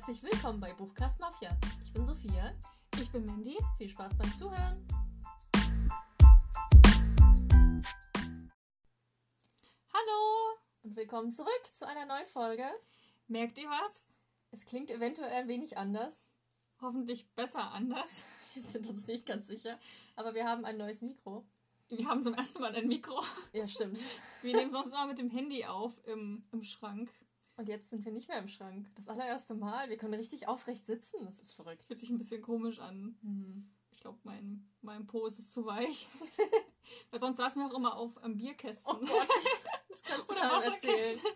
Herzlich willkommen bei Buchcast Mafia. Ich bin Sophia. Ich bin Mandy. Viel Spaß beim Zuhören. Hallo! Und willkommen zurück zu einer neuen Folge. Merkt ihr was? Es klingt eventuell ein wenig anders. Hoffentlich besser anders. Wir sind uns nicht ganz sicher. Aber wir haben ein neues Mikro. Wir haben zum ersten Mal ein Mikro. Ja, stimmt. Wir nehmen sonst immer mit dem Handy auf im, im Schrank. Und jetzt sind wir nicht mehr im Schrank. Das allererste Mal. Wir können richtig aufrecht sitzen. Das ist verrückt. Fühlt sich ein bisschen komisch an. Mhm. Ich glaube, mein, mein Po ist zu weich. Weil sonst saßen wir auch immer auf am Bierkästen. Oh Gott. Das kannst du Oder. Wasserkästen.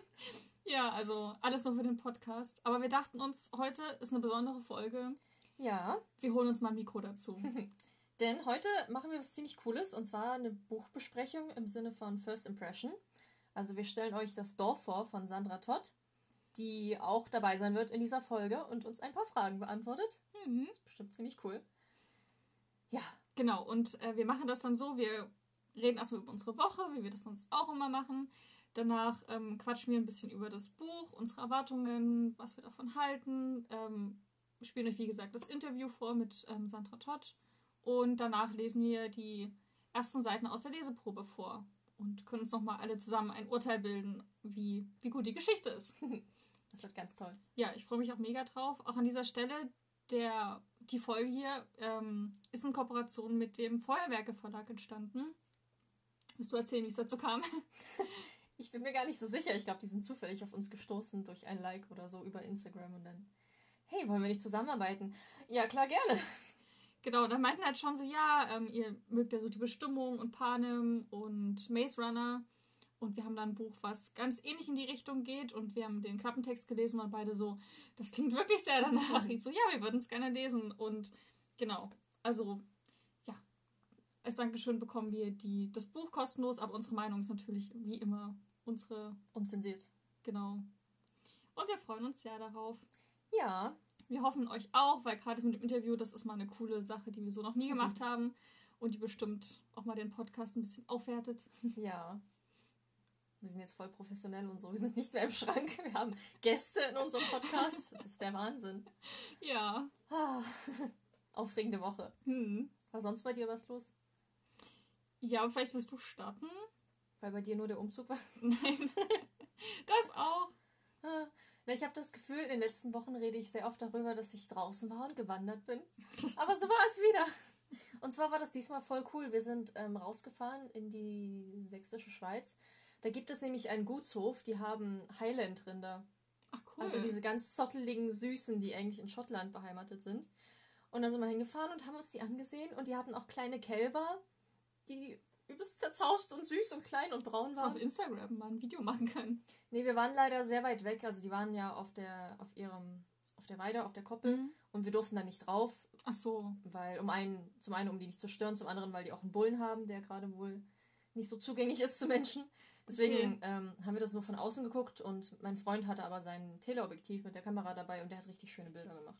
Ja, also alles nur für den Podcast. Aber wir dachten uns, heute ist eine besondere Folge. Ja, Wir holen uns mal ein Mikro dazu. denn heute machen wir was ziemlich Cooles. Und zwar eine Buchbesprechung im Sinne von First Impression. Also wir stellen euch das Dorf vor von Sandra Todd, die auch dabei sein wird in dieser Folge und uns ein paar Fragen beantwortet. Mhm. Das ist bestimmt ziemlich cool. Ja, Genau, und äh, wir machen das dann so, wir reden erstmal über unsere Woche, wie wir das sonst auch immer machen. Danach ähm, quatschen wir ein bisschen über das Buch, unsere Erwartungen, was wir davon halten. Ähm, wir spielen euch, wie gesagt, das Interview vor mit ähm, Sandra Todd. Und danach lesen wir die ersten Seiten aus der Leseprobe vor und können uns nochmal alle zusammen ein Urteil bilden, wie, wie gut die Geschichte ist. das wird ganz toll. Ja, ich freue mich auch mega drauf. Auch an dieser Stelle, der, die Folge hier ähm, ist in Kooperation mit dem Feuerwerke Verlag entstanden. Willst du erzählen, wie es dazu kam? Ich bin mir gar nicht so sicher. Ich glaube, die sind zufällig auf uns gestoßen durch ein Like oder so über Instagram und dann, hey, wollen wir nicht zusammenarbeiten? Ja, klar, gerne. genau, da meinten halt schon so, ja, ähm, ihr mögt ja so die Bestimmung und Panem und Maze Runner. Und wir haben da ein Buch, was ganz ähnlich in die Richtung geht. Und wir haben den Klappentext gelesen und beide so, das klingt wirklich sehr danach. Ich so, ja, wir würden es gerne lesen. Und genau, also ja, als Dankeschön bekommen wir die, das Buch kostenlos, aber unsere Meinung ist natürlich wie immer unsere, Unzensiert. genau. Und wir freuen uns sehr darauf. Ja, Wir hoffen euch auch, weil gerade mit dem Interview, das ist mal eine coole Sache, die wir so noch nie gemacht haben und die bestimmt auch mal den Podcast ein bisschen aufwertet. ja. Wir sind jetzt voll professionell und so. Wir sind nicht mehr im Schrank. Wir haben Gäste in unserem Podcast. Das ist der Wahnsinn. Ja. Ah, aufregende Woche. Hm. War sonst bei dir was los? Ja, vielleicht willst du starten? Weil bei dir nur der Umzug war? Nein. das auch. Ah, Na, ich habe das Gefühl, in den letzten Wochen rede ich sehr oft darüber, dass ich draußen war und gewandert bin. Aber so war es wieder. Und zwar war das diesmal voll cool. Wir sind ähm, rausgefahren in die sächsische Schweiz. Da gibt es nämlich einen Gutshof, die haben Highland-Rinder. Ach cool. Also diese ganz zotteligen Süßen, die eigentlich in Schottland beheimatet sind. Und dann sind wir hingefahren und haben uns die angesehen. Und die hatten auch kleine Kälber, die übelst zerzaust und süß und klein und braun wir auf waren. Instagram mal ein Video machen können. Nee, wir waren leider sehr weit weg. Also die waren ja auf der, auf ihrem, auf der Weide, auf der Koppel. Mhm. Und wir durften da nicht drauf, Ach so. weil um einen, zum einen, um die nicht zu stören, zum anderen, weil die auch einen Bullen haben, der gerade wohl nicht so zugänglich ist zu Menschen. Deswegen Okay. ähm, haben wir das nur von außen geguckt und mein Freund hatte aber sein Teleobjektiv mit der Kamera dabei und der hat richtig schöne Bilder gemacht.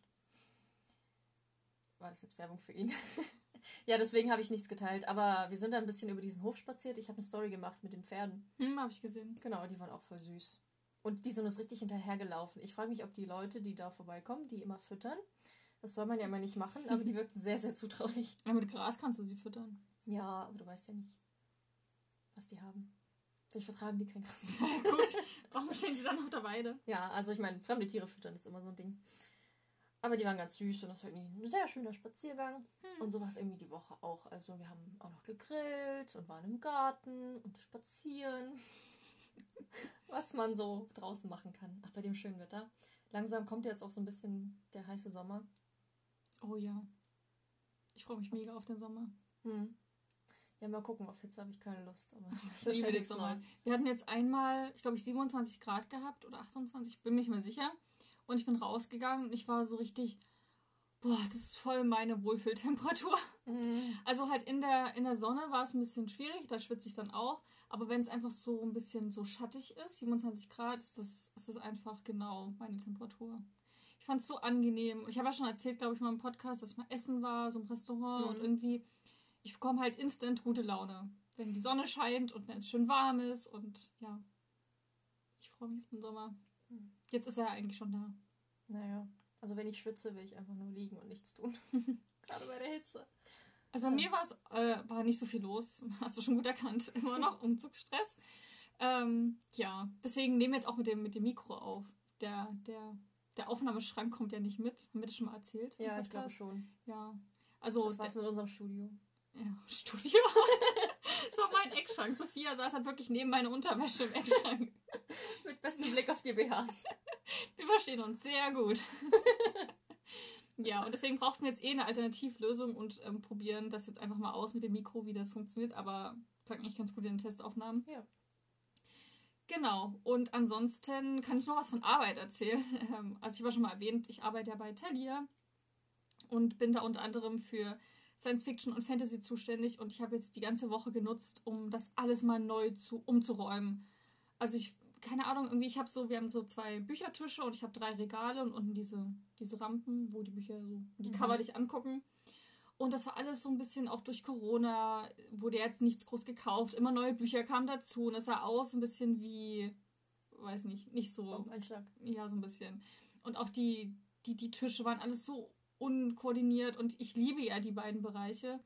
War das jetzt Werbung für ihn? ja, deswegen habe ich nichts geteilt. Aber wir sind da ein bisschen über diesen Hof spaziert. Ich habe eine Story gemacht mit den Pferden. Hm, hab ich gesehen. Genau, die waren auch voll süß. Und die sind uns richtig hinterhergelaufen. Ich frage mich, ob die Leute, die da vorbeikommen, die immer füttern, das soll man ja immer nicht machen, aber die wirkten sehr, sehr zutraulich. Ja, mit Gras kannst du sie füttern. Ja, aber du weißt ja nicht, was die haben. Vielleicht vertragen die kein Gras. Gut. Warum stehen sie dann auf der Weide? Ja, also ich meine, fremde Tiere füttern ist immer so ein Ding. Aber die waren ganz süß und das war irgendwie ein sehr schöner Spaziergang. Und so war es irgendwie die Woche auch. Also wir haben auch noch gegrillt und waren im Garten und spazieren. Was man so draußen machen kann. Ach, bei dem schönen Wetter. Langsam kommt jetzt auch so ein bisschen der heiße Sommer. Oh ja. Ich freue mich mega auf den Sommer. Hm. Ja, mal gucken. Auf Hitze habe ich keine Lust. Aber das ist nichts. Neues. Wir hatten jetzt einmal, ich glaube, ich 27 Grad gehabt oder 28, bin mir nicht mehr sicher. Und ich bin rausgegangen und ich war so richtig, boah, das ist voll meine Wohlfühltemperatur. Mhm. Also halt in der, in der Sonne war es ein bisschen schwierig, da schwitze ich dann auch. Aber wenn es einfach so ein bisschen so schattig ist, 27 Grad, ist das, ist das einfach genau meine Temperatur. Ich fand es so angenehm. Ich habe ja schon erzählt, glaube ich, mal im Podcast, dass ich mal essen war, so im Restaurant Mhm. und irgendwie, ich bekomme halt instant gute Laune. Wenn die Sonne scheint und wenn es schön warm ist und ja. Ich freue mich auf den Sommer. Mhm. Jetzt ist er eigentlich schon da. Naja. Also wenn ich schwitze, will ich einfach nur liegen und nichts tun. Gerade bei der Hitze. Also bei mir war es äh, war nicht so viel los. Hast du schon gut erkannt. Immer noch Umzugsstress. Ähm, ja, deswegen nehmen wir jetzt auch mit dem, mit dem Mikro auf. Der, der, der Aufnahmeschrank kommt ja nicht mit. Haben wir das schon mal erzählt? Ja, ich glaube schon. Ja. Also, das war's mit unserem Studio. Ja, Studio. so mein Eckschrank. Sophia saß halt wirklich neben meiner Unterwäsche im Eckschrank. mit bestem Blick auf die BHs. Wir verstehen uns sehr gut. ja, und deswegen brauchten wir jetzt eh eine Alternativlösung und ähm, probieren das jetzt einfach mal aus mit dem Mikro, wie das funktioniert. Aber klang eigentlich ganz gut in den Testaufnahmen. Ja. Genau. Und ansonsten kann ich noch was von Arbeit erzählen. Ähm, also ich habe schon mal erwähnt, ich arbeite ja bei Thalia und bin da unter anderem für Science Fiction und Fantasy zuständig und ich habe jetzt die ganze Woche genutzt, um das alles mal neu zu umzuräumen. Also ich keine Ahnung, irgendwie ich habe so, wir haben so zwei Büchertische und ich habe drei Regale und unten diese diese Rampen, wo die Bücher so die Cover mhm. dich angucken. Und das war alles so ein bisschen auch durch Corona, wurde jetzt nichts groß gekauft. Immer neue Bücher kamen dazu und es sah aus ein bisschen wie, weiß nicht, nicht so. Einschlag. Ja, so ein bisschen. Und auch die, die, die Tische waren alles so unkoordiniert und ich liebe ja die beiden Bereiche.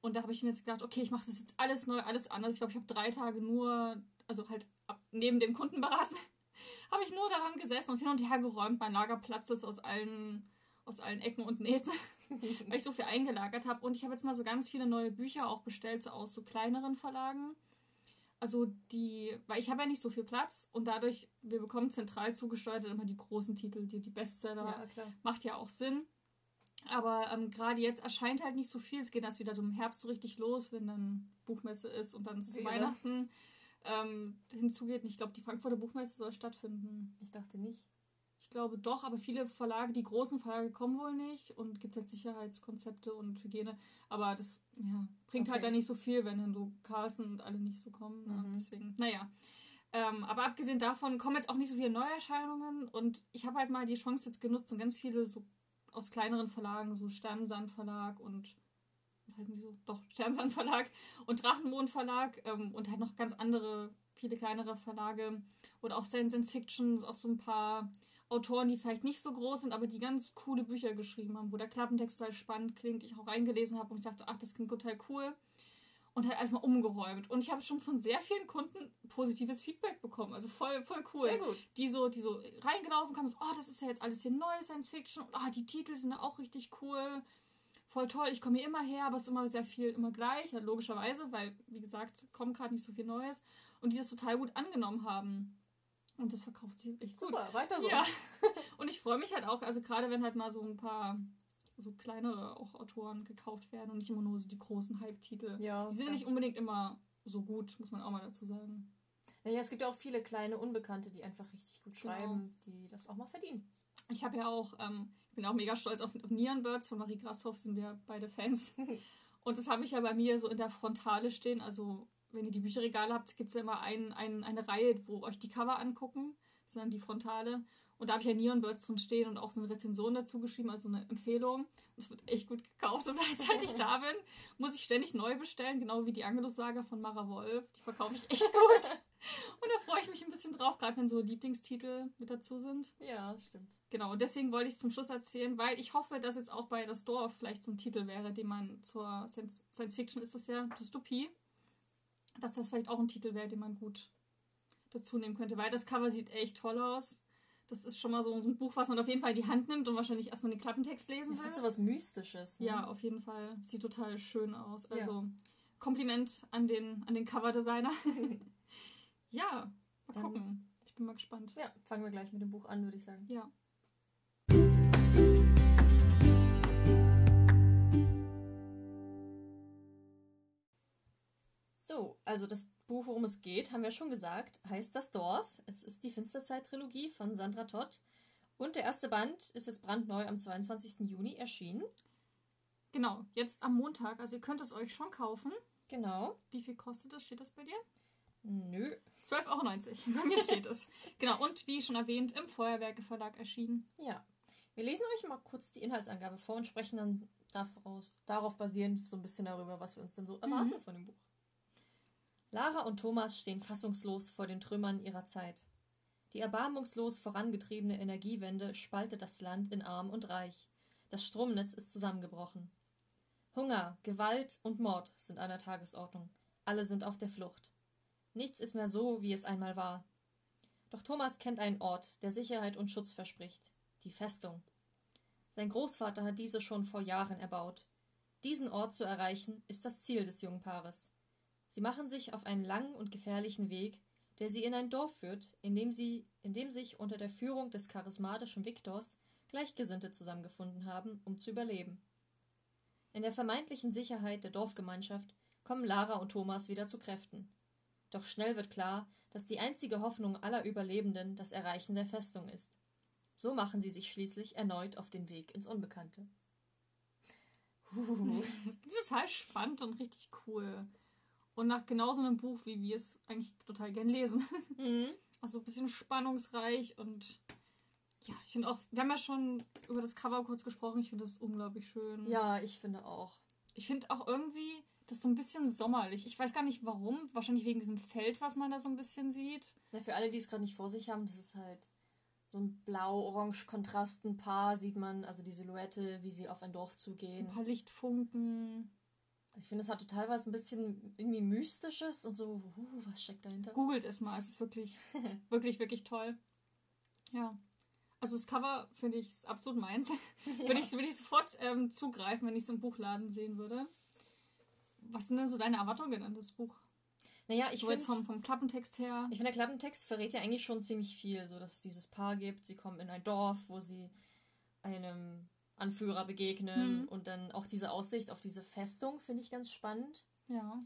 Und da habe ich mir jetzt gedacht, okay, ich mache das jetzt alles neu, alles anders. Ich glaube, ich habe drei Tage nur, also halt neben dem Kunden beraten, habe ich nur daran gesessen und hin und her geräumt. Mein Lagerplatz ist aus allen, aus allen Ecken und Nähten. weil ich so viel eingelagert habe. Und ich habe jetzt mal so ganz viele neue Bücher auch bestellt, so aus so kleineren Verlagen. Also die, weil ich habe ja nicht so viel Platz und dadurch, wir bekommen zentral zugesteuert immer die großen Titel, die, die Bestseller. Ja, Macht ja auch Sinn. Aber ähm, gerade jetzt erscheint halt nicht so viel. Es geht erst wieder im Herbst so richtig los, wenn dann Buchmesse ist und dann zu Weihnachten ähm, hinzugeht. Und ich glaube, die Frankfurter Buchmesse soll stattfinden. Ich dachte nicht. Ich glaube doch, aber viele Verlage, die großen Verlage kommen wohl nicht und gibt es halt Sicherheitskonzepte und Hygiene. Aber das ja, bringt halt okay. halt dann nicht so viel, wenn dann so Carlsen und alle nicht so kommen. Ne? Mhm. Deswegen, naja. Ähm, aber abgesehen davon kommen jetzt auch nicht so viele Neuerscheinungen und ich habe halt mal die Chance jetzt genutzt und ganz viele so aus kleineren Verlagen, so Sternensand Verlag und heißen die so? Doch, Sternensand Verlag und Drachenmond Verlag ähm, und halt noch ganz andere, viele kleinere Verlage und auch Science Fiction, auch so ein paar Autoren, die vielleicht nicht so groß sind, aber die ganz coole Bücher geschrieben haben, wo der Klappentext total spannend klingt, ich auch reingelesen habe und ich dachte, ach, das klingt total cool. Und halt erstmal umgeräumt. Und ich habe schon von sehr vielen Kunden positives Feedback bekommen. Also voll, voll cool. Sehr gut. Die so, die so reingelaufen kamen, so, oh, das ist ja jetzt alles hier neu, Science Fiction. Und oh, die Titel sind auch richtig cool. Voll toll. Ich komme hier immer her, aber es ist immer sehr viel, immer gleich. Ja, logischerweise, weil, wie gesagt, kommt gerade nicht so viel Neues. Und die das total gut angenommen haben. Und das verkauft sich echt gut. Super, weiter so. Ja. Und ich freue mich halt auch, also gerade wenn halt mal so ein paar so kleinere auch Autoren gekauft werden und nicht immer nur so die großen Hype-Titel. Ja, die sind ja nicht unbedingt immer so gut, muss man auch mal dazu sagen. Naja, es gibt ja auch viele kleine Unbekannte, die einfach richtig gut genau. schreiben, genau. die das auch mal verdienen. Ich habe ja auch, ähm, ich bin auch mega stolz auf, auf Nierenbirds von Marie Grashoff, sind wir beide Fans. und das habe ich ja bei mir so in der Frontale stehen, also wenn ihr die Bücherregale habt, gibt es ja immer ein, ein, eine Reihe, wo euch die Cover angucken. Das sind dann die Frontale. Und da habe ich ja Neon Birds drin stehen und auch so eine Rezension dazu geschrieben, also eine Empfehlung. Das wird echt gut gekauft. Das heißt, seit ich da bin, muss ich ständig neu bestellen, genau wie die Angelus-Saga von Mara Wolf. Die verkaufe ich echt gut. und da freue ich mich ein bisschen drauf, gerade wenn so Lieblingstitel mit dazu sind. Ja, stimmt. Genau, und deswegen wollte ich es zum Schluss erzählen, weil ich hoffe, dass jetzt auch bei Das Dorf vielleicht so ein Titel wäre, den man zur Science Fiction ist das ja Dystopie dass das vielleicht auch ein Titel wäre, den man gut dazu nehmen könnte, weil das Cover sieht echt toll aus. Das ist schon mal so, ein Buch, was man auf jeden Fall in die Hand nimmt und wahrscheinlich erstmal den Klappentext lesen das will. Das hat so was Mystisches. Ne? Ja, auf jeden Fall. Sieht total schön aus. Also ja. Kompliment an den, an den Coverdesigner. ja, mal Dann, gucken. Ich bin mal gespannt. Ja, fangen wir gleich mit dem Buch an, würde ich sagen. Ja. So, also das Buch, worum es geht, haben wir schon gesagt, heißt Das Dorf. Es ist die Finsterzeit-Trilogie von Sandra Todd. Und der erste Band ist jetzt brandneu am 22. Juni erschienen. Genau, jetzt am Montag. Also ihr könnt es euch schon kaufen. Genau. Wie viel kostet das? Steht das bei dir? Nö. 12,90 Euro. Bei mir steht es. Genau, und wie schon erwähnt, im Feuerwerke Verlag erschienen. Ja. Wir lesen euch mal kurz die Inhaltsangabe vor und sprechen dann darauf, darauf basierend so ein bisschen darüber, was wir uns denn so erwarten mhm. von dem Buch. Lara und Thomas stehen fassungslos vor den Trümmern ihrer Zeit. Die erbarmungslos vorangetriebene Energiewende spaltet das Land in arm und reich. Das Stromnetz ist zusammengebrochen. Hunger, Gewalt und Mord sind an der Tagesordnung. Alle sind auf der Flucht. Nichts ist mehr so, wie es einmal war. Doch Thomas kennt einen Ort, der Sicherheit und Schutz verspricht. Die Festung. Sein Großvater hat diese schon vor Jahren erbaut. Diesen Ort zu erreichen, ist das Ziel des jungen Paares. Sie machen sich auf einen langen und gefährlichen Weg, der sie in ein Dorf führt, in dem, sie, in dem sich unter der Führung des charismatischen Viktors Gleichgesinnte zusammengefunden haben, um zu überleben. In der vermeintlichen Sicherheit der Dorfgemeinschaft kommen Lara und Thomas wieder zu Kräften. Doch schnell wird klar, dass die einzige Hoffnung aller Überlebenden das Erreichen der Festung ist. So machen sie sich schließlich erneut auf den Weg ins Unbekannte. Uh. total spannend und richtig cool. Und nach genau so einem Buch, wie wir es eigentlich total gern lesen. Mhm. Also ein bisschen spannungsreich und ja, ich finde auch, wir haben ja schon über das Cover kurz gesprochen, ich finde das unglaublich schön. Ja, ich finde auch. Ich finde auch irgendwie das so ein bisschen sommerlich. Ich weiß gar nicht warum, wahrscheinlich wegen diesem Feld, was man da so ein bisschen sieht. Ja, für alle, die es gerade nicht vor sich haben, das ist halt so ein blau-orange-Kontrastenpaar, sieht man, also die Silhouette, wie sie auf ein Dorf zugehen. Ein paar Lichtfunken. Ich finde, es hat total was ein bisschen irgendwie Mystisches und so, uh, was steckt dahinter? Googelt es mal, es ist wirklich, wirklich, wirklich toll. Ja. Also das Cover finde ich absolut meins. Ja. würde, ich, würde ich sofort ähm, zugreifen, wenn ich es im Buchladen sehen würde. Was sind denn so deine Erwartungen an das Buch? Naja, ich so finde. Vom, vom Klappentext her. Ich finde, der Klappentext verrät ja eigentlich schon ziemlich viel. So, dass es dieses Paar gibt. Sie kommen in ein Dorf, wo sie einem Anführer begegnen. Mhm. Und dann auch diese Aussicht auf diese Festung finde ich ganz spannend. Ja.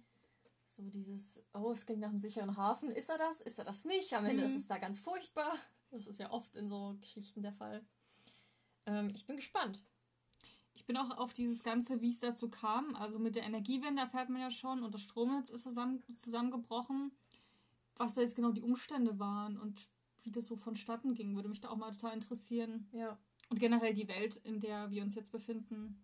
So dieses, oh, es klingt nach einem sicheren Hafen. Ist er das? Ist er das nicht? Am Ende mhm. ist es da ganz furchtbar. Das ist ja oft in so Geschichten der Fall. Ähm, ich bin gespannt. Ich bin auch auf dieses Ganze, wie es dazu kam. Also mit der Energiewende erfährt man ja schon und das Stromnetz ist zusammen, zusammengebrochen. Was da jetzt genau die Umstände waren und wie das so vonstatten ging, würde mich da auch mal total interessieren. Ja. Und generell die Welt, in der wir uns jetzt befinden.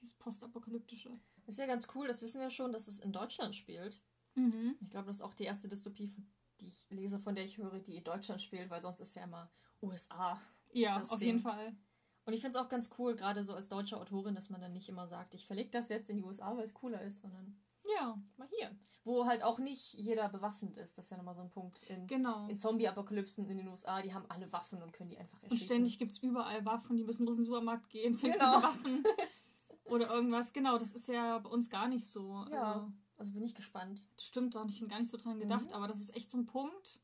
Dieses postapokalyptische. Ist ja ganz cool, das wissen wir schon, dass es in Deutschland spielt. Mhm. Ich glaube, das ist auch die erste Dystopie, die ich lese, von der ich höre, die in Deutschland spielt, weil sonst ist ja immer USA. Ja, auf Ding. jeden Fall. Und ich finde es auch ganz cool, gerade so als deutsche Autorin, dass man dann nicht immer sagt, ich verlege das jetzt in die USA, weil es cooler ist, sondern ja, mal hier. Wo halt auch nicht jeder bewaffnet ist. Das ist ja nochmal so ein Punkt. In, genau. in Zombie-Apokalypsen in den USA, die haben alle Waffen und können die einfach erschießen. Und ständig gibt es überall Waffen, die müssen bloß in den Supermarkt gehen, finden genau. Waffen. Oder irgendwas. Genau, das ist ja bei uns gar nicht so. Ja, also, also bin ich gespannt. Das stimmt, da habe ich gar nicht so dran gedacht, mhm. aber das ist echt so ein Punkt.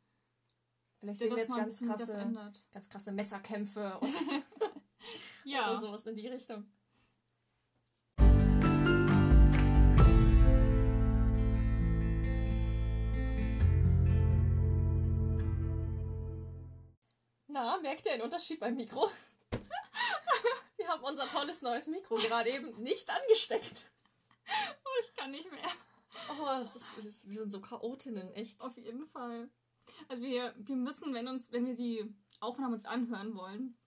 Vielleicht sehen wir jetzt ganz krasse, ganz krasse Messerkämpfe und ja. Oder sowas in die Richtung. Na, merkt ihr einen Unterschied beim Mikro? Wir haben unser tolles neues Mikro gerade eben nicht angesteckt. Oh, ich kann nicht mehr. Oh, es ist, es ist, wir sind so Chaotinnen, echt. Auf jeden Fall. Also wir, wir müssen, wenn uns, wenn wir die Aufnahme uns anhören wollen,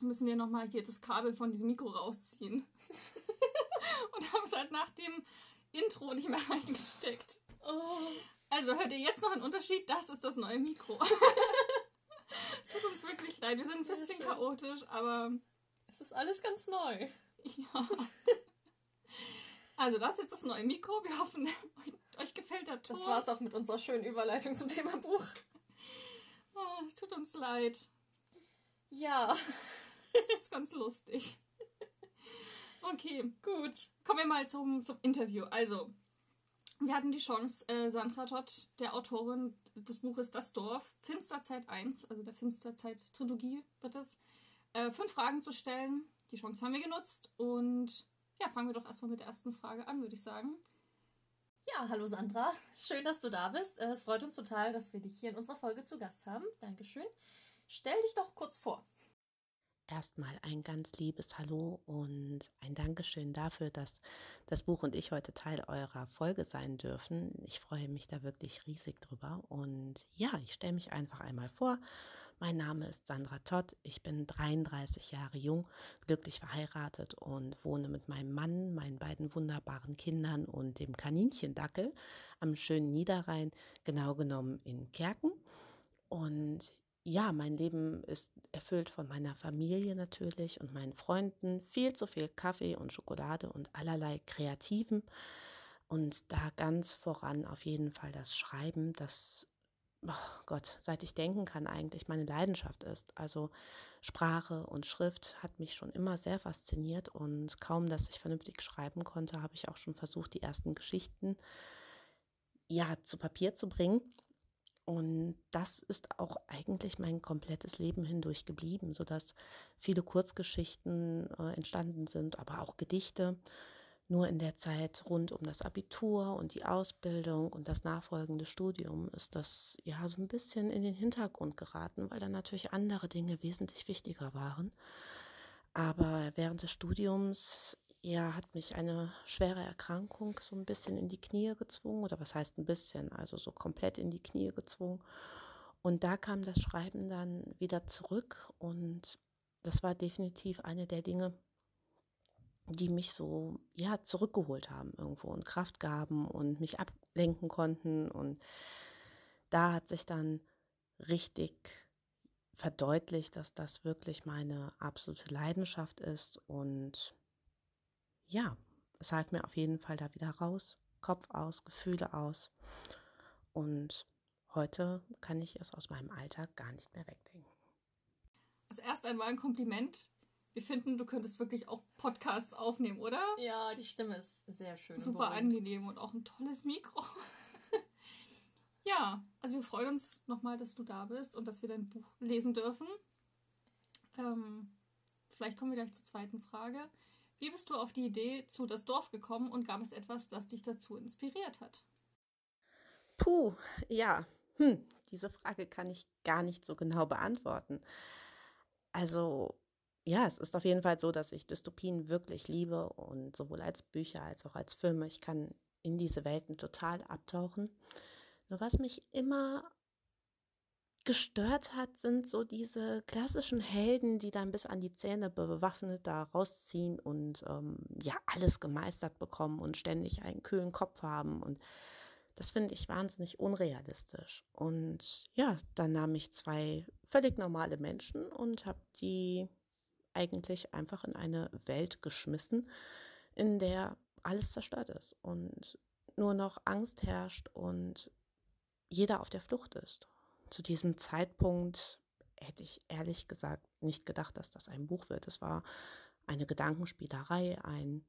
müssen wir nochmal hier das Kabel von diesem Mikro rausziehen. und haben es halt nach dem Intro nicht mehr reingesteckt. Oh. Also hört ihr jetzt noch einen Unterschied? Das ist das neue Mikro. es tut uns wirklich leid. Wir sind ein bisschen chaotisch, aber. Es ist alles ganz neu. Ja. Also, das ist jetzt das neue Mikro. Wir hoffen, euch gefällt der Ton. Das war es auch mit unserer schönen Überleitung zum Thema Buch. Oh, tut uns leid. Ja. Das ist ganz lustig. Okay, gut. Kommen wir mal zum, zum Interview. Also, wir hatten die Chance, äh, Sandra Todd, der Autorin des Buches Das Dorf, Finsterzeit 1, also der Finsterzeit-Trilogie wird es, äh, fünf Fragen zu stellen. Die Chance haben wir genutzt und ja, fangen wir doch erstmal mit der ersten Frage an, würde ich sagen. Ja, hallo Sandra. Schön, dass du da bist. Äh, es freut uns total, dass wir dich hier in unserer Folge zu Gast haben. Dankeschön. Stell dich doch kurz vor. Erstmal ein ganz liebes Hallo und ein Dankeschön dafür, dass das Buch und ich heute Teil eurer Folge sein dürfen. Ich freue mich da wirklich riesig drüber. Und ja, ich stelle mich einfach einmal vor. Mein Name ist Sandra Todd. Ich bin 33 Jahre jung, glücklich verheiratet und wohne mit meinem Mann, meinen beiden wunderbaren Kindern und dem Kaninchendackel am schönen Niederrhein, genau genommen in Kerken. Und ja, mein Leben ist erfüllt von meiner Familie natürlich und meinen Freunden, viel zu viel Kaffee und Schokolade und allerlei Kreativen. Und da ganz voran auf jeden Fall das Schreiben, das, oh Gott, seit ich denken kann, eigentlich meine Leidenschaft ist. Also Sprache und Schrift hat mich schon immer sehr fasziniert und kaum, dass ich vernünftig schreiben konnte, habe ich auch schon versucht, die ersten Geschichten ja zu Papier zu bringen. Und das ist auch eigentlich mein komplettes Leben hindurch geblieben, sodass viele Kurzgeschichten äh, entstanden sind, aber auch Gedichte. Nur in der Zeit rund um das Abitur und die Ausbildung und das nachfolgende Studium ist das ja so ein bisschen in den Hintergrund geraten, weil dann natürlich andere Dinge wesentlich wichtiger waren. Aber während des Studiums ja, hat mich eine schwere Erkrankung so ein bisschen in die Knie gezwungen, oder was heißt ein bisschen, also so komplett in die Knie gezwungen. Und da kam das Schreiben dann wieder zurück und das war definitiv eine der Dinge, die mich so, ja, zurückgeholt haben irgendwo und Kraft gaben und mich ablenken konnten. Und da hat sich dann richtig verdeutlicht, dass das wirklich meine absolute Leidenschaft ist und ja, es half mir auf jeden Fall da wieder raus, Kopf aus, Gefühle aus. Und heute kann ich es aus meinem Alltag gar nicht mehr wegdenken. Also erst einmal ein Kompliment. Wir finden, du könntest wirklich auch Podcasts aufnehmen, oder? Ja, die Stimme ist sehr schön. Super angenehm und auch ein tolles Mikro. ja, also wir freuen uns nochmal, dass du da bist und dass wir dein Buch lesen dürfen. Ähm, vielleicht kommen wir gleich zur zweiten Frage. Wie bist du auf die Idee zu das Dorf gekommen und gab es etwas, das dich dazu inspiriert hat? Puh, ja, hm, diese Frage kann ich gar nicht so genau beantworten. Also, ja, es ist auf jeden Fall so, dass ich Dystopien wirklich liebe und sowohl als Bücher als auch als Filme. Ich kann in diese Welten total abtauchen. Nur was mich immer gestört hat, sind so diese klassischen Helden, die dann bis an die Zähne bewaffnet da rausziehen und ähm, ja, alles gemeistert bekommen und ständig einen kühlen Kopf haben. Und das finde ich wahnsinnig unrealistisch. Und ja, dann nahm ich zwei völlig normale Menschen und habe die eigentlich einfach in eine Welt geschmissen, in der alles zerstört ist und nur noch Angst herrscht und jeder auf der Flucht ist zu diesem Zeitpunkt hätte ich ehrlich gesagt nicht gedacht, dass das ein Buch wird. Es war eine Gedankenspielerei, ein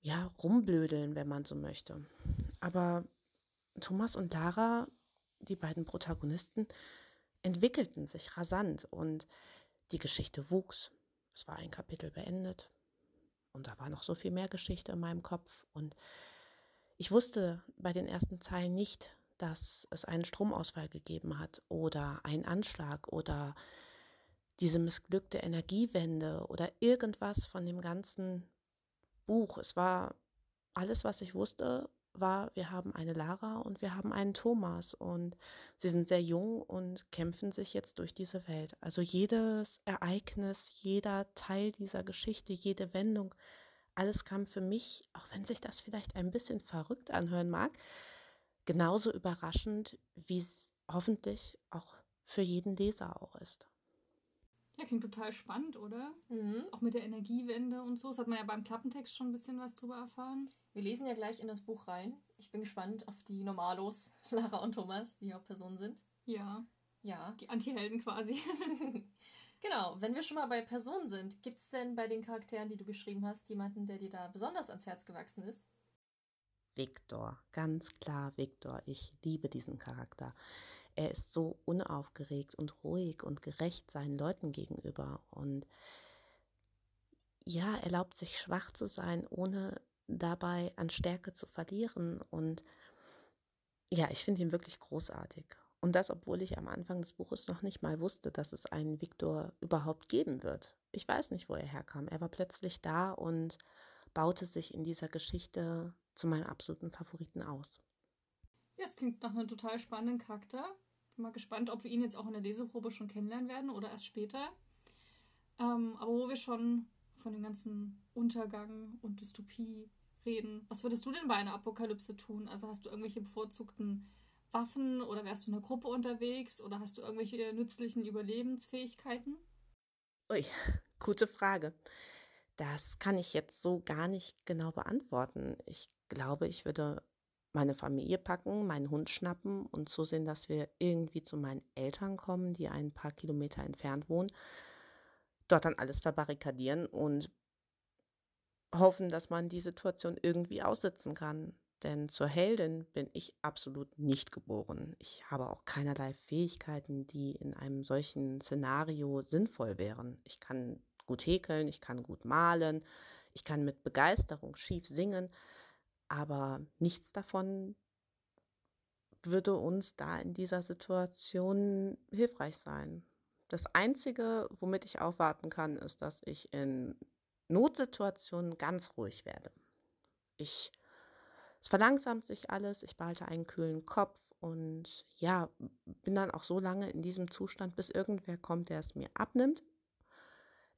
ja, Rumblödeln, wenn man so möchte. Aber Thomas und Lara, die beiden Protagonisten, entwickelten sich rasant und die Geschichte wuchs. Es war ein Kapitel beendet und da war noch so viel mehr Geschichte in meinem Kopf und ich wusste bei den ersten Zeilen nicht, dass es einen Stromausfall gegeben hat oder einen Anschlag oder diese missglückte Energiewende oder irgendwas von dem ganzen Buch. Es war alles, was ich wusste, war, wir haben eine Lara und wir haben einen Thomas und sie sind sehr jung und kämpfen sich jetzt durch diese Welt. Also jedes Ereignis, jeder Teil dieser Geschichte, jede Wendung, alles kam für mich, auch wenn sich das vielleicht ein bisschen verrückt anhören mag, genauso überraschend, wie es hoffentlich auch für jeden Leser auch ist. Ja, klingt total spannend, oder? Mhm. Auch mit der Energiewende und so. Das hat man ja beim Klappentext schon ein bisschen was drüber erfahren. Wir lesen ja gleich in das Buch rein. Ich bin gespannt auf die Normalos, Lara und Thomas, die Hauptpersonen sind. Ja. Ja. Die Antihelden quasi. genau, wenn wir schon mal bei Personen sind, gibt es denn bei den Charakteren, die du geschrieben hast, jemanden, der dir da besonders ans Herz gewachsen ist? Viktor, ganz klar Viktor. Ich liebe diesen Charakter. Er ist so unaufgeregt und ruhig und gerecht seinen Leuten gegenüber und ja, erlaubt sich schwach zu sein, ohne dabei an Stärke zu verlieren. Und ja, ich finde ihn wirklich großartig. Und das, obwohl ich am Anfang des Buches noch nicht mal wusste, dass es einen Viktor überhaupt geben wird. Ich weiß nicht, wo er herkam. Er war plötzlich da und baute sich in dieser Geschichte zu meinem absoluten Favoriten aus. Ja, es klingt nach einem total spannenden Charakter. Bin mal gespannt, ob wir ihn jetzt auch in der Leseprobe schon kennenlernen werden oder erst später. Ähm, aber wo wir schon von dem ganzen Untergang und Dystopie reden, was würdest du denn bei einer Apokalypse tun? Also hast du irgendwelche bevorzugten Waffen oder wärst du in einer Gruppe unterwegs oder hast du irgendwelche nützlichen Überlebensfähigkeiten? Ui, gute Frage. Das kann ich jetzt so gar nicht genau beantworten. Ich glaube, ich würde meine Familie packen, meinen Hund schnappen und zusehen, dass wir irgendwie zu meinen Eltern kommen, die ein paar Kilometer entfernt wohnen. Dort dann alles verbarrikadieren und hoffen, dass man die Situation irgendwie aussitzen kann. Denn zur Heldin bin ich absolut nicht geboren. Ich habe auch keinerlei Fähigkeiten, die in einem solchen Szenario sinnvoll wären. Ich kann gut häkeln, ich kann gut malen, ich kann mit Begeisterung schief singen, aber nichts davon würde uns da in dieser Situation hilfreich sein. Das Einzige, womit ich aufwarten kann, ist, dass ich in Notsituationen ganz ruhig werde. Ich es verlangsamt sich alles, ich behalte einen kühlen Kopf und ja, bin dann auch so lange in diesem Zustand, bis irgendwer kommt, der es mir abnimmt.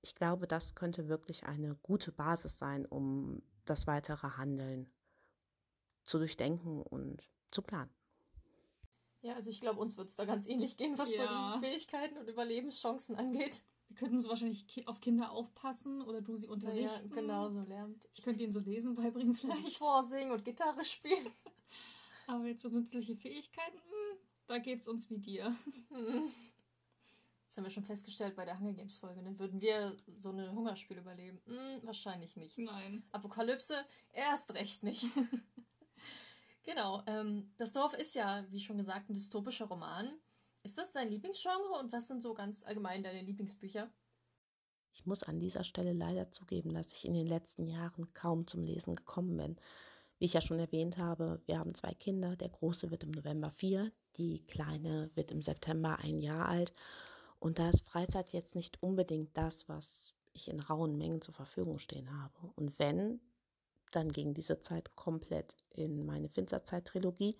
Ich glaube, das könnte wirklich eine gute Basis sein, um das weitere Handeln zu durchdenken und zu planen. Ja, also ich glaube, uns wird es da ganz ähnlich gehen, was ja. so die Fähigkeiten und Überlebenschancen angeht. Wir könnten so wahrscheinlich auf Kinder aufpassen oder du sie unterrichten. Ja, genau, so lernt. Ich könnte ihnen so lesen beibringen vielleicht. Also vorsingen und Gitarre spielen. Aber jetzt so nützliche Fähigkeiten, hm, da geht es uns wie dir. Das haben wir schon festgestellt bei der Hunger Games Folge. Ne? Würden wir so eine Hungerspiel überleben? Hm, wahrscheinlich nicht. Nein. Apokalypse erst recht nicht. genau. Ähm, das Dorf ist ja, wie schon gesagt, ein dystopischer Roman. Ist das dein Lieblingsgenre und was sind so ganz allgemein deine Lieblingsbücher? Ich muss an dieser Stelle leider zugeben, dass ich in den letzten Jahren kaum zum Lesen gekommen bin. Wie ich ja schon erwähnt habe, wir haben zwei Kinder. Der große wird im November vier, die kleine wird im September ein Jahr alt. Und da ist Freizeit jetzt nicht unbedingt das, was ich in rauen Mengen zur Verfügung stehen habe. Und wenn, dann ging diese Zeit komplett in meine Finsterzeit-Trilogie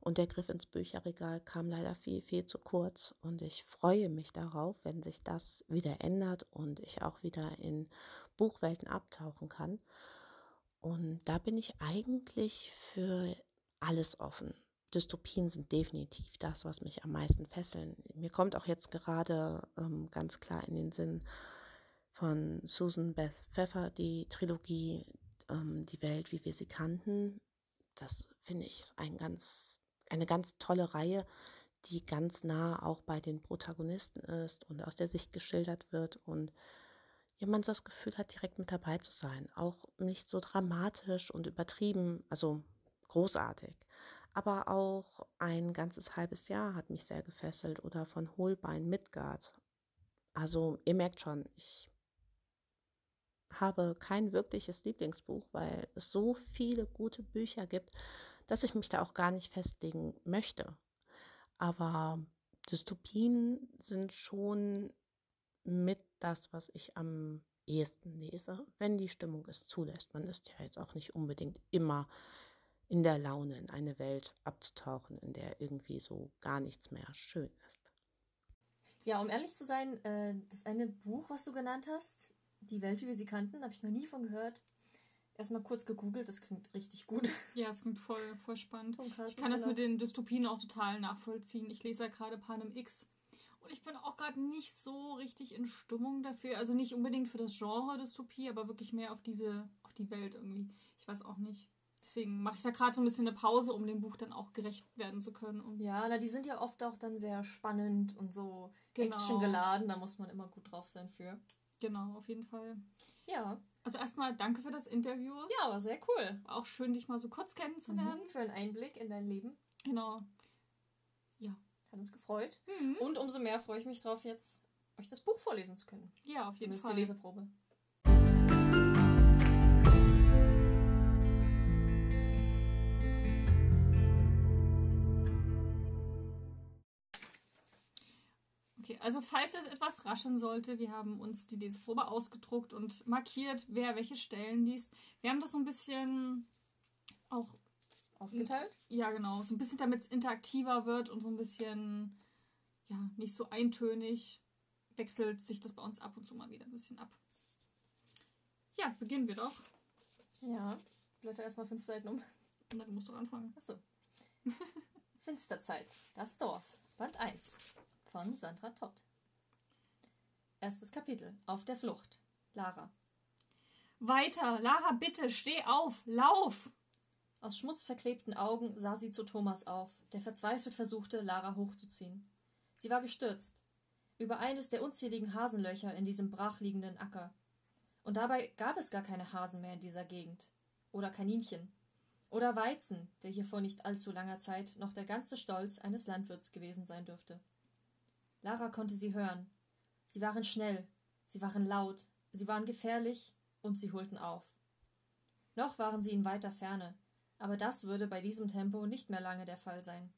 und der Griff ins Bücherregal kam leider viel, viel zu kurz. Und ich freue mich darauf, wenn sich das wieder ändert und ich auch wieder in Buchwelten abtauchen kann. Und da bin ich eigentlich für alles offen. Dystopien sind definitiv das, was mich am meisten fesseln. Mir kommt auch jetzt gerade ähm, ganz klar in den Sinn von Susan Beth Pfeffer die Trilogie ähm, Die Welt, wie wir sie kannten. Das finde ich ein ganz eine ganz tolle Reihe, die ganz nah auch bei den Protagonisten ist und aus der Sicht geschildert wird und ja, man das Gefühl hat, direkt mit dabei zu sein. Auch nicht so dramatisch und übertrieben, also großartig. Aber auch ein ganzes halbes Jahr hat mich sehr gefesselt oder von Holbein Midgard. Also ihr merkt schon, ich habe kein wirkliches Lieblingsbuch, weil es so viele gute Bücher gibt dass ich mich da auch gar nicht festlegen möchte. Aber Dystopien sind schon mit das, was ich am ehesten lese, wenn die Stimmung es zulässt. Man ist ja jetzt auch nicht unbedingt immer in der Laune, in eine Welt abzutauchen, in der irgendwie so gar nichts mehr schön ist. Ja, um ehrlich zu sein, äh, das eine Buch, was du genannt hast, Die Welt, wie wir sie kannten, habe ich noch nie von gehört erstmal kurz gegoogelt, das klingt richtig gut. Ja, es klingt voll, voll spannend. Ich kann das mit den Dystopien auch total nachvollziehen. Ich lese ja gerade Panem X. Und ich bin auch gerade nicht so richtig in Stimmung dafür. Also nicht unbedingt für das Genre Dystopie, aber wirklich mehr auf diese, auf die Welt irgendwie. Ich weiß auch nicht. Deswegen mache ich da gerade so ein bisschen eine Pause, um dem Buch dann auch gerecht werden zu können. Und ja, na, die sind ja oft auch dann sehr spannend und so genau. actiongeladen. Da muss man immer gut drauf sein für. Genau, auf jeden Fall. Ja. Also erstmal danke für das Interview. Ja, war sehr cool. Auch schön, dich mal so kurz kennenzulernen. Mhm, für einen Einblick in dein Leben. Genau. Ja. Hat uns gefreut. Mhm. Und umso mehr freue ich mich drauf, jetzt euch das Buch vorlesen zu können. Ja, auf jeden Zumindest Fall. die Leseprobe. Also falls es etwas raschen sollte, wir haben uns die Leseprobe ausgedruckt und markiert, wer welche Stellen liest. Wir haben das so ein bisschen auch aufgeteilt. Ja, genau. So ein bisschen, damit es interaktiver wird und so ein bisschen, ja, nicht so eintönig, wechselt sich das bei uns ab und zu mal wieder ein bisschen ab. Ja, beginnen wir doch. Ja, blätter erstmal fünf Seiten um. Und dann musst du anfangen. Achso. Finsterzeit, das Dorf, Band 1 von Sandra Todd. Erstes Kapitel, auf der Flucht, Lara. Weiter, Lara, bitte, steh auf, lauf! Aus schmutzverklebten Augen sah sie zu Thomas auf, der verzweifelt versuchte, Lara hochzuziehen. Sie war gestürzt. Über eines der unzähligen Hasenlöcher in diesem brachliegenden Acker. Und dabei gab es gar keine Hasen mehr in dieser Gegend. Oder Kaninchen. Oder Weizen, der hier vor nicht allzu langer Zeit noch der ganze Stolz eines Landwirts gewesen sein dürfte. Lara konnte sie hören. Sie waren schnell, sie waren laut, sie waren gefährlich und sie holten auf. Noch waren sie in weiter Ferne, aber das würde bei diesem Tempo nicht mehr lange der Fall sein.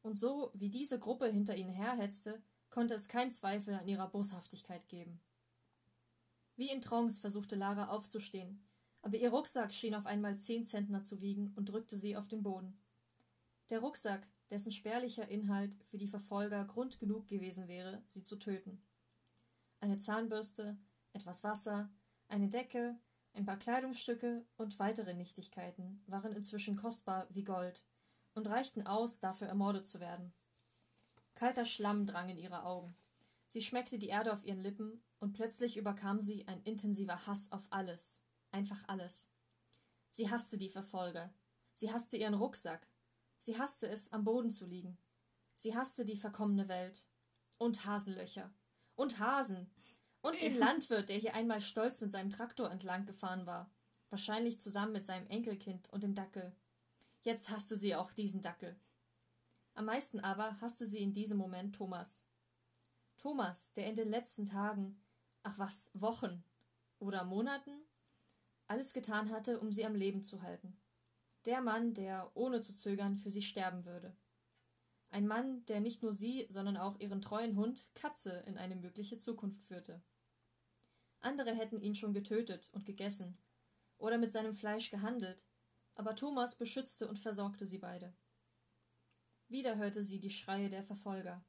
Und so wie diese Gruppe hinter ihnen herhetzte, konnte es kein Zweifel an ihrer Boshaftigkeit geben. Wie in Trance versuchte Lara aufzustehen, aber ihr Rucksack schien auf einmal zehn Zentner zu wiegen und drückte sie auf den Boden. Der Rucksack, dessen spärlicher Inhalt für die Verfolger Grund genug gewesen wäre, sie zu töten. Eine Zahnbürste, etwas Wasser, eine Decke, ein paar Kleidungsstücke und weitere Nichtigkeiten waren inzwischen kostbar wie Gold und reichten aus, dafür ermordet zu werden. Kalter Schlamm drang in ihre Augen. Sie schmeckte die Erde auf ihren Lippen und plötzlich überkam sie ein intensiver Hass auf alles, einfach alles. Sie hasste die Verfolger. Sie hasste ihren Rucksack. Sie hasste es, am Boden zu liegen. Sie hasste die verkommene Welt. Und Hasenlöcher. Und Hasen. Und den Landwirt, der hier einmal stolz mit seinem Traktor entlang gefahren war. Wahrscheinlich zusammen mit seinem Enkelkind und dem Dackel. Jetzt hasste sie auch diesen Dackel. Am meisten aber hasste sie in diesem Moment Thomas. Thomas, der in den letzten Tagen, ach was, Wochen oder Monaten, alles getan hatte, um sie am Leben zu halten. Der Mann, der ohne zu zögern für sie sterben würde. Ein Mann, der nicht nur sie, sondern auch ihren treuen Hund Katze in eine mögliche Zukunft führte. Andere hätten ihn schon getötet und gegessen oder mit seinem Fleisch gehandelt, aber Thomas beschützte und versorgte sie beide. Wieder hörte sie die Schreie der Verfolger.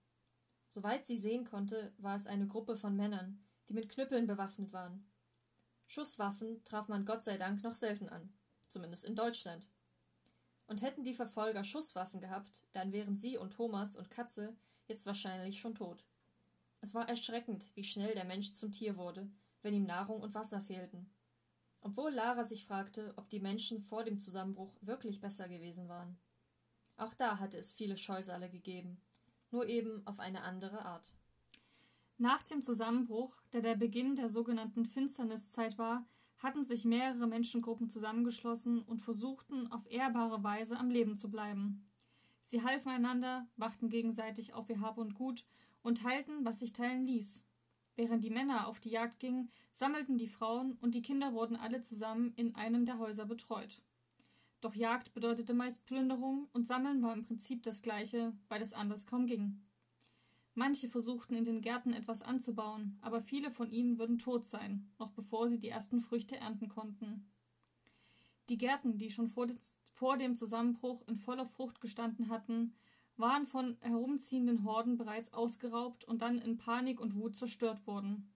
Soweit sie sehen konnte, war es eine Gruppe von Männern, die mit Knüppeln bewaffnet waren. Schusswaffen traf man Gott sei Dank noch selten an, zumindest in Deutschland. Und hätten die Verfolger Schusswaffen gehabt, dann wären sie und Thomas und Katze jetzt wahrscheinlich schon tot. Es war erschreckend, wie schnell der Mensch zum Tier wurde, wenn ihm Nahrung und Wasser fehlten. Obwohl Lara sich fragte, ob die Menschen vor dem Zusammenbruch wirklich besser gewesen waren. Auch da hatte es viele Scheusale gegeben, nur eben auf eine andere Art. Nach dem Zusammenbruch, der der Beginn der sogenannten Finsterniszeit war, hatten sich mehrere Menschengruppen zusammengeschlossen und versuchten auf ehrbare Weise am Leben zu bleiben. Sie halfen einander, wachten gegenseitig auf ihr Hab und Gut und teilten, was sich teilen ließ. Während die Männer auf die Jagd gingen, sammelten die Frauen und die Kinder wurden alle zusammen in einem der Häuser betreut. Doch Jagd bedeutete meist Plünderung und Sammeln war im Prinzip das gleiche, weil es anders kaum ging. Manche versuchten in den Gärten etwas anzubauen, aber viele von ihnen würden tot sein, noch bevor sie die ersten Früchte ernten konnten. Die Gärten, die schon vor, dem Zusammenbruch in voller Frucht gestanden hatten, waren von herumziehenden Horden bereits ausgeraubt und dann in Panik und Wut zerstört worden.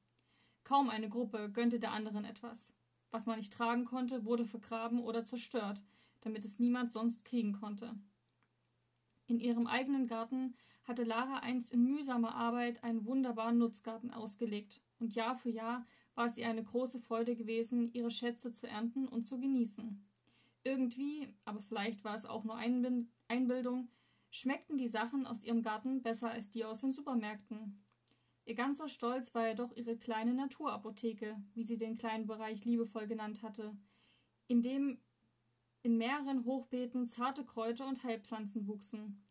Kaum eine Gruppe gönnte der anderen etwas. Was man nicht tragen konnte, wurde vergraben oder zerstört, damit es niemand sonst kriegen konnte. In ihrem eigenen Garten hatte Lara einst in mühsamer Arbeit einen wunderbaren Nutzgarten ausgelegt, und Jahr für Jahr war es ihr eine große Freude gewesen, ihre Schätze zu ernten und zu genießen. Irgendwie, aber vielleicht war es auch nur Einbildung, schmeckten die Sachen aus ihrem Garten besser als die aus den Supermärkten. Ihr ganzer Stolz war jedoch ihre kleine Naturapotheke, wie sie den kleinen Bereich liebevoll genannt hatte, in dem in mehreren Hochbeeten zarte Kräuter und Heilpflanzen wuchsen.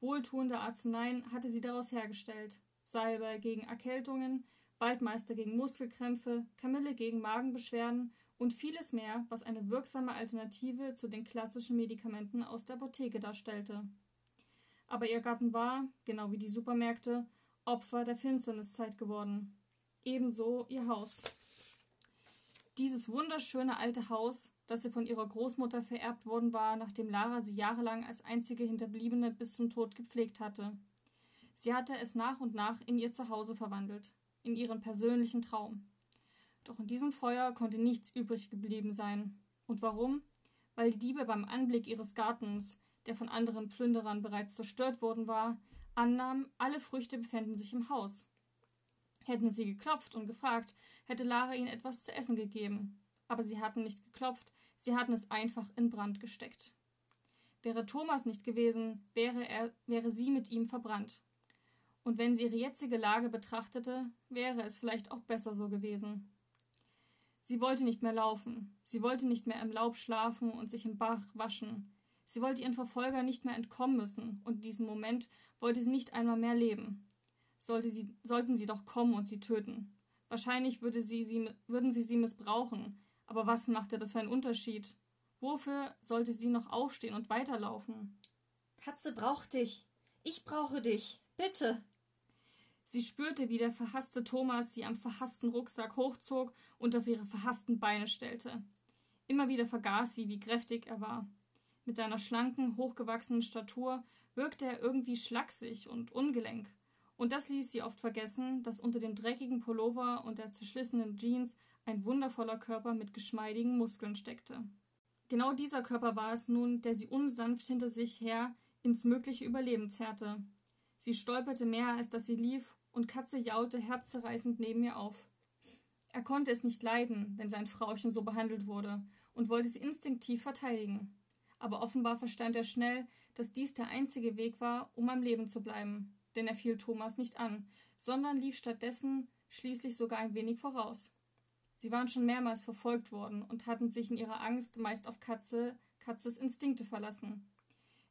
Wohltuende Arzneien hatte sie daraus hergestellt. Salbei gegen Erkältungen, Waldmeister gegen Muskelkrämpfe, Kamille gegen Magenbeschwerden und vieles mehr, was eine wirksame Alternative zu den klassischen Medikamenten aus der Apotheke darstellte. Aber ihr Garten war, genau wie die Supermärkte, Opfer der Finsterniszeit geworden. Ebenso ihr Haus. Dieses wunderschöne alte Haus, das ihr von ihrer Großmutter vererbt worden war, nachdem Lara sie jahrelang als einzige Hinterbliebene bis zum Tod gepflegt hatte. Sie hatte es nach und nach in ihr Zuhause verwandelt, in ihren persönlichen Traum. Doch in diesem Feuer konnte nichts übrig geblieben sein. Und warum? Weil die Diebe beim Anblick ihres Gartens, der von anderen Plünderern bereits zerstört worden war, annahm, alle Früchte befänden sich im Haus. Hätten sie geklopft und gefragt, hätte Lara ihnen etwas zu essen gegeben. Aber sie hatten nicht geklopft, sie hatten es einfach in Brand gesteckt. Wäre Thomas nicht gewesen, wäre, er, wäre sie mit ihm verbrannt. Und wenn sie ihre jetzige Lage betrachtete, wäre es vielleicht auch besser so gewesen. Sie wollte nicht mehr laufen, sie wollte nicht mehr im Laub schlafen und sich im Bach waschen. Sie wollte ihren Verfolger nicht mehr entkommen müssen, und diesen Moment wollte sie nicht einmal mehr leben. Sollte sie, sollten sie doch kommen und sie töten. Wahrscheinlich würde sie, sie, würden sie sie missbrauchen, aber was machte das für einen Unterschied? Wofür sollte sie noch aufstehen und weiterlaufen? Katze braucht dich. Ich brauche dich. Bitte. Sie spürte, wie der verhasste Thomas sie am verhassten Rucksack hochzog und auf ihre verhassten Beine stellte. Immer wieder vergaß sie, wie kräftig er war. Mit seiner schlanken, hochgewachsenen Statur wirkte er irgendwie schlaksig und ungelenk. Und das ließ sie oft vergessen, dass unter dem dreckigen Pullover und der zerschlissenen Jeans ein wundervoller Körper mit geschmeidigen Muskeln steckte. Genau dieser Körper war es nun, der sie unsanft hinter sich her ins mögliche Überleben zerrte. Sie stolperte mehr, als dass sie lief, und Katze jaute herzzerreißend neben ihr auf. Er konnte es nicht leiden, wenn sein Frauchen so behandelt wurde, und wollte sie instinktiv verteidigen. Aber offenbar verstand er schnell, dass dies der einzige Weg war, um am Leben zu bleiben, denn er fiel Thomas nicht an, sondern lief stattdessen schließlich sogar ein wenig voraus. Sie waren schon mehrmals verfolgt worden und hatten sich in ihrer Angst meist auf Katze, Katzes Instinkte verlassen.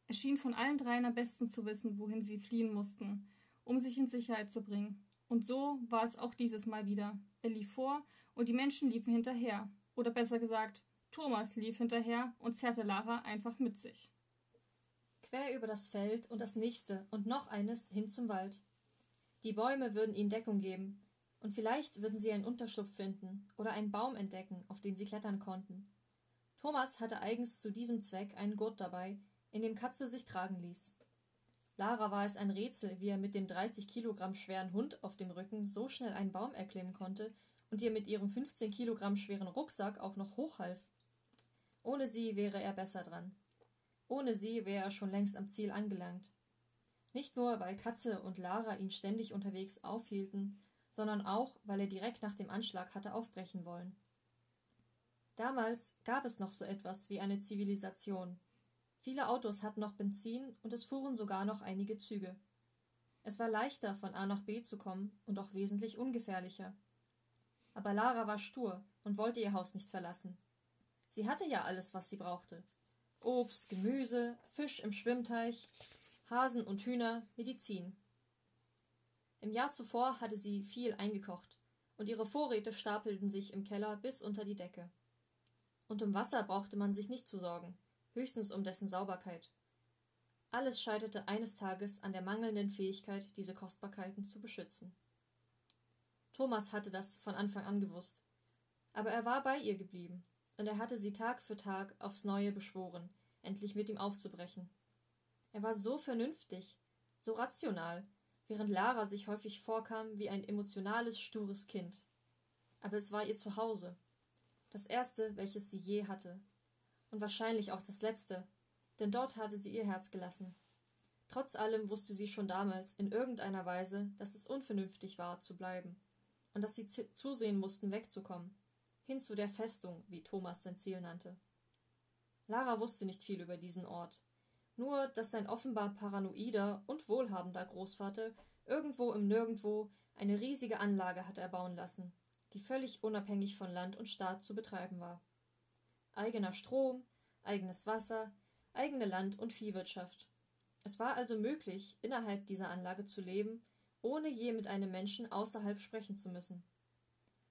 Er schien von allen dreien am besten zu wissen, wohin sie fliehen mussten, um sich in Sicherheit zu bringen. Und so war es auch dieses Mal wieder. Er lief vor und die Menschen liefen hinterher. Oder besser gesagt, Thomas lief hinterher und zerrte Lara einfach mit sich. Quer über das Feld und das nächste und noch eines hin zum Wald. Die Bäume würden ihnen Deckung geben, und vielleicht würden sie einen Unterschlupf finden oder einen Baum entdecken, auf den sie klettern konnten. Thomas hatte eigens zu diesem Zweck einen Gurt dabei, in dem Katze sich tragen ließ. Lara war es ein Rätsel, wie er mit dem 30 Kilogramm schweren Hund auf dem Rücken so schnell einen Baum erklimmen konnte und ihr mit ihrem 15 Kilogramm schweren Rucksack auch noch hochhalf. Ohne sie wäre er besser dran. Ohne sie wäre er schon längst am Ziel angelangt. Nicht nur, weil Katze und Lara ihn ständig unterwegs aufhielten, sondern auch, weil er direkt nach dem Anschlag hatte aufbrechen wollen. Damals gab es noch so etwas wie eine Zivilisation, Viele Autos hatten noch Benzin und es fuhren sogar noch einige Züge. Es war leichter, von A nach B zu kommen und auch wesentlich ungefährlicher. Aber Lara war stur und wollte ihr Haus nicht verlassen. Sie hatte ja alles, was sie brauchte. Obst, Gemüse, Fisch im Schwimmteich, Hasen und Hühner, Medizin. Im Jahr zuvor hatte sie viel eingekocht, und ihre Vorräte stapelten sich im Keller bis unter die Decke. Und um Wasser brauchte man sich nicht zu sorgen höchstens um dessen Sauberkeit. Alles scheiterte eines Tages an der mangelnden Fähigkeit, diese Kostbarkeiten zu beschützen. Thomas hatte das von Anfang an gewusst, aber er war bei ihr geblieben, und er hatte sie Tag für Tag aufs neue beschworen, endlich mit ihm aufzubrechen. Er war so vernünftig, so rational, während Lara sich häufig vorkam wie ein emotionales, stures Kind. Aber es war ihr Zuhause, das erste, welches sie je hatte, und wahrscheinlich auch das letzte, denn dort hatte sie ihr Herz gelassen. Trotz allem wusste sie schon damals in irgendeiner Weise, dass es unvernünftig war, zu bleiben, und dass sie zusehen mussten, wegzukommen, hin zu der Festung, wie Thomas sein Ziel nannte. Lara wusste nicht viel über diesen Ort, nur dass sein offenbar paranoider und wohlhabender Großvater irgendwo im Nirgendwo eine riesige Anlage hatte erbauen lassen, die völlig unabhängig von Land und Staat zu betreiben war eigener Strom, eigenes Wasser, eigene Land- und Viehwirtschaft. Es war also möglich, innerhalb dieser Anlage zu leben, ohne je mit einem Menschen außerhalb sprechen zu müssen.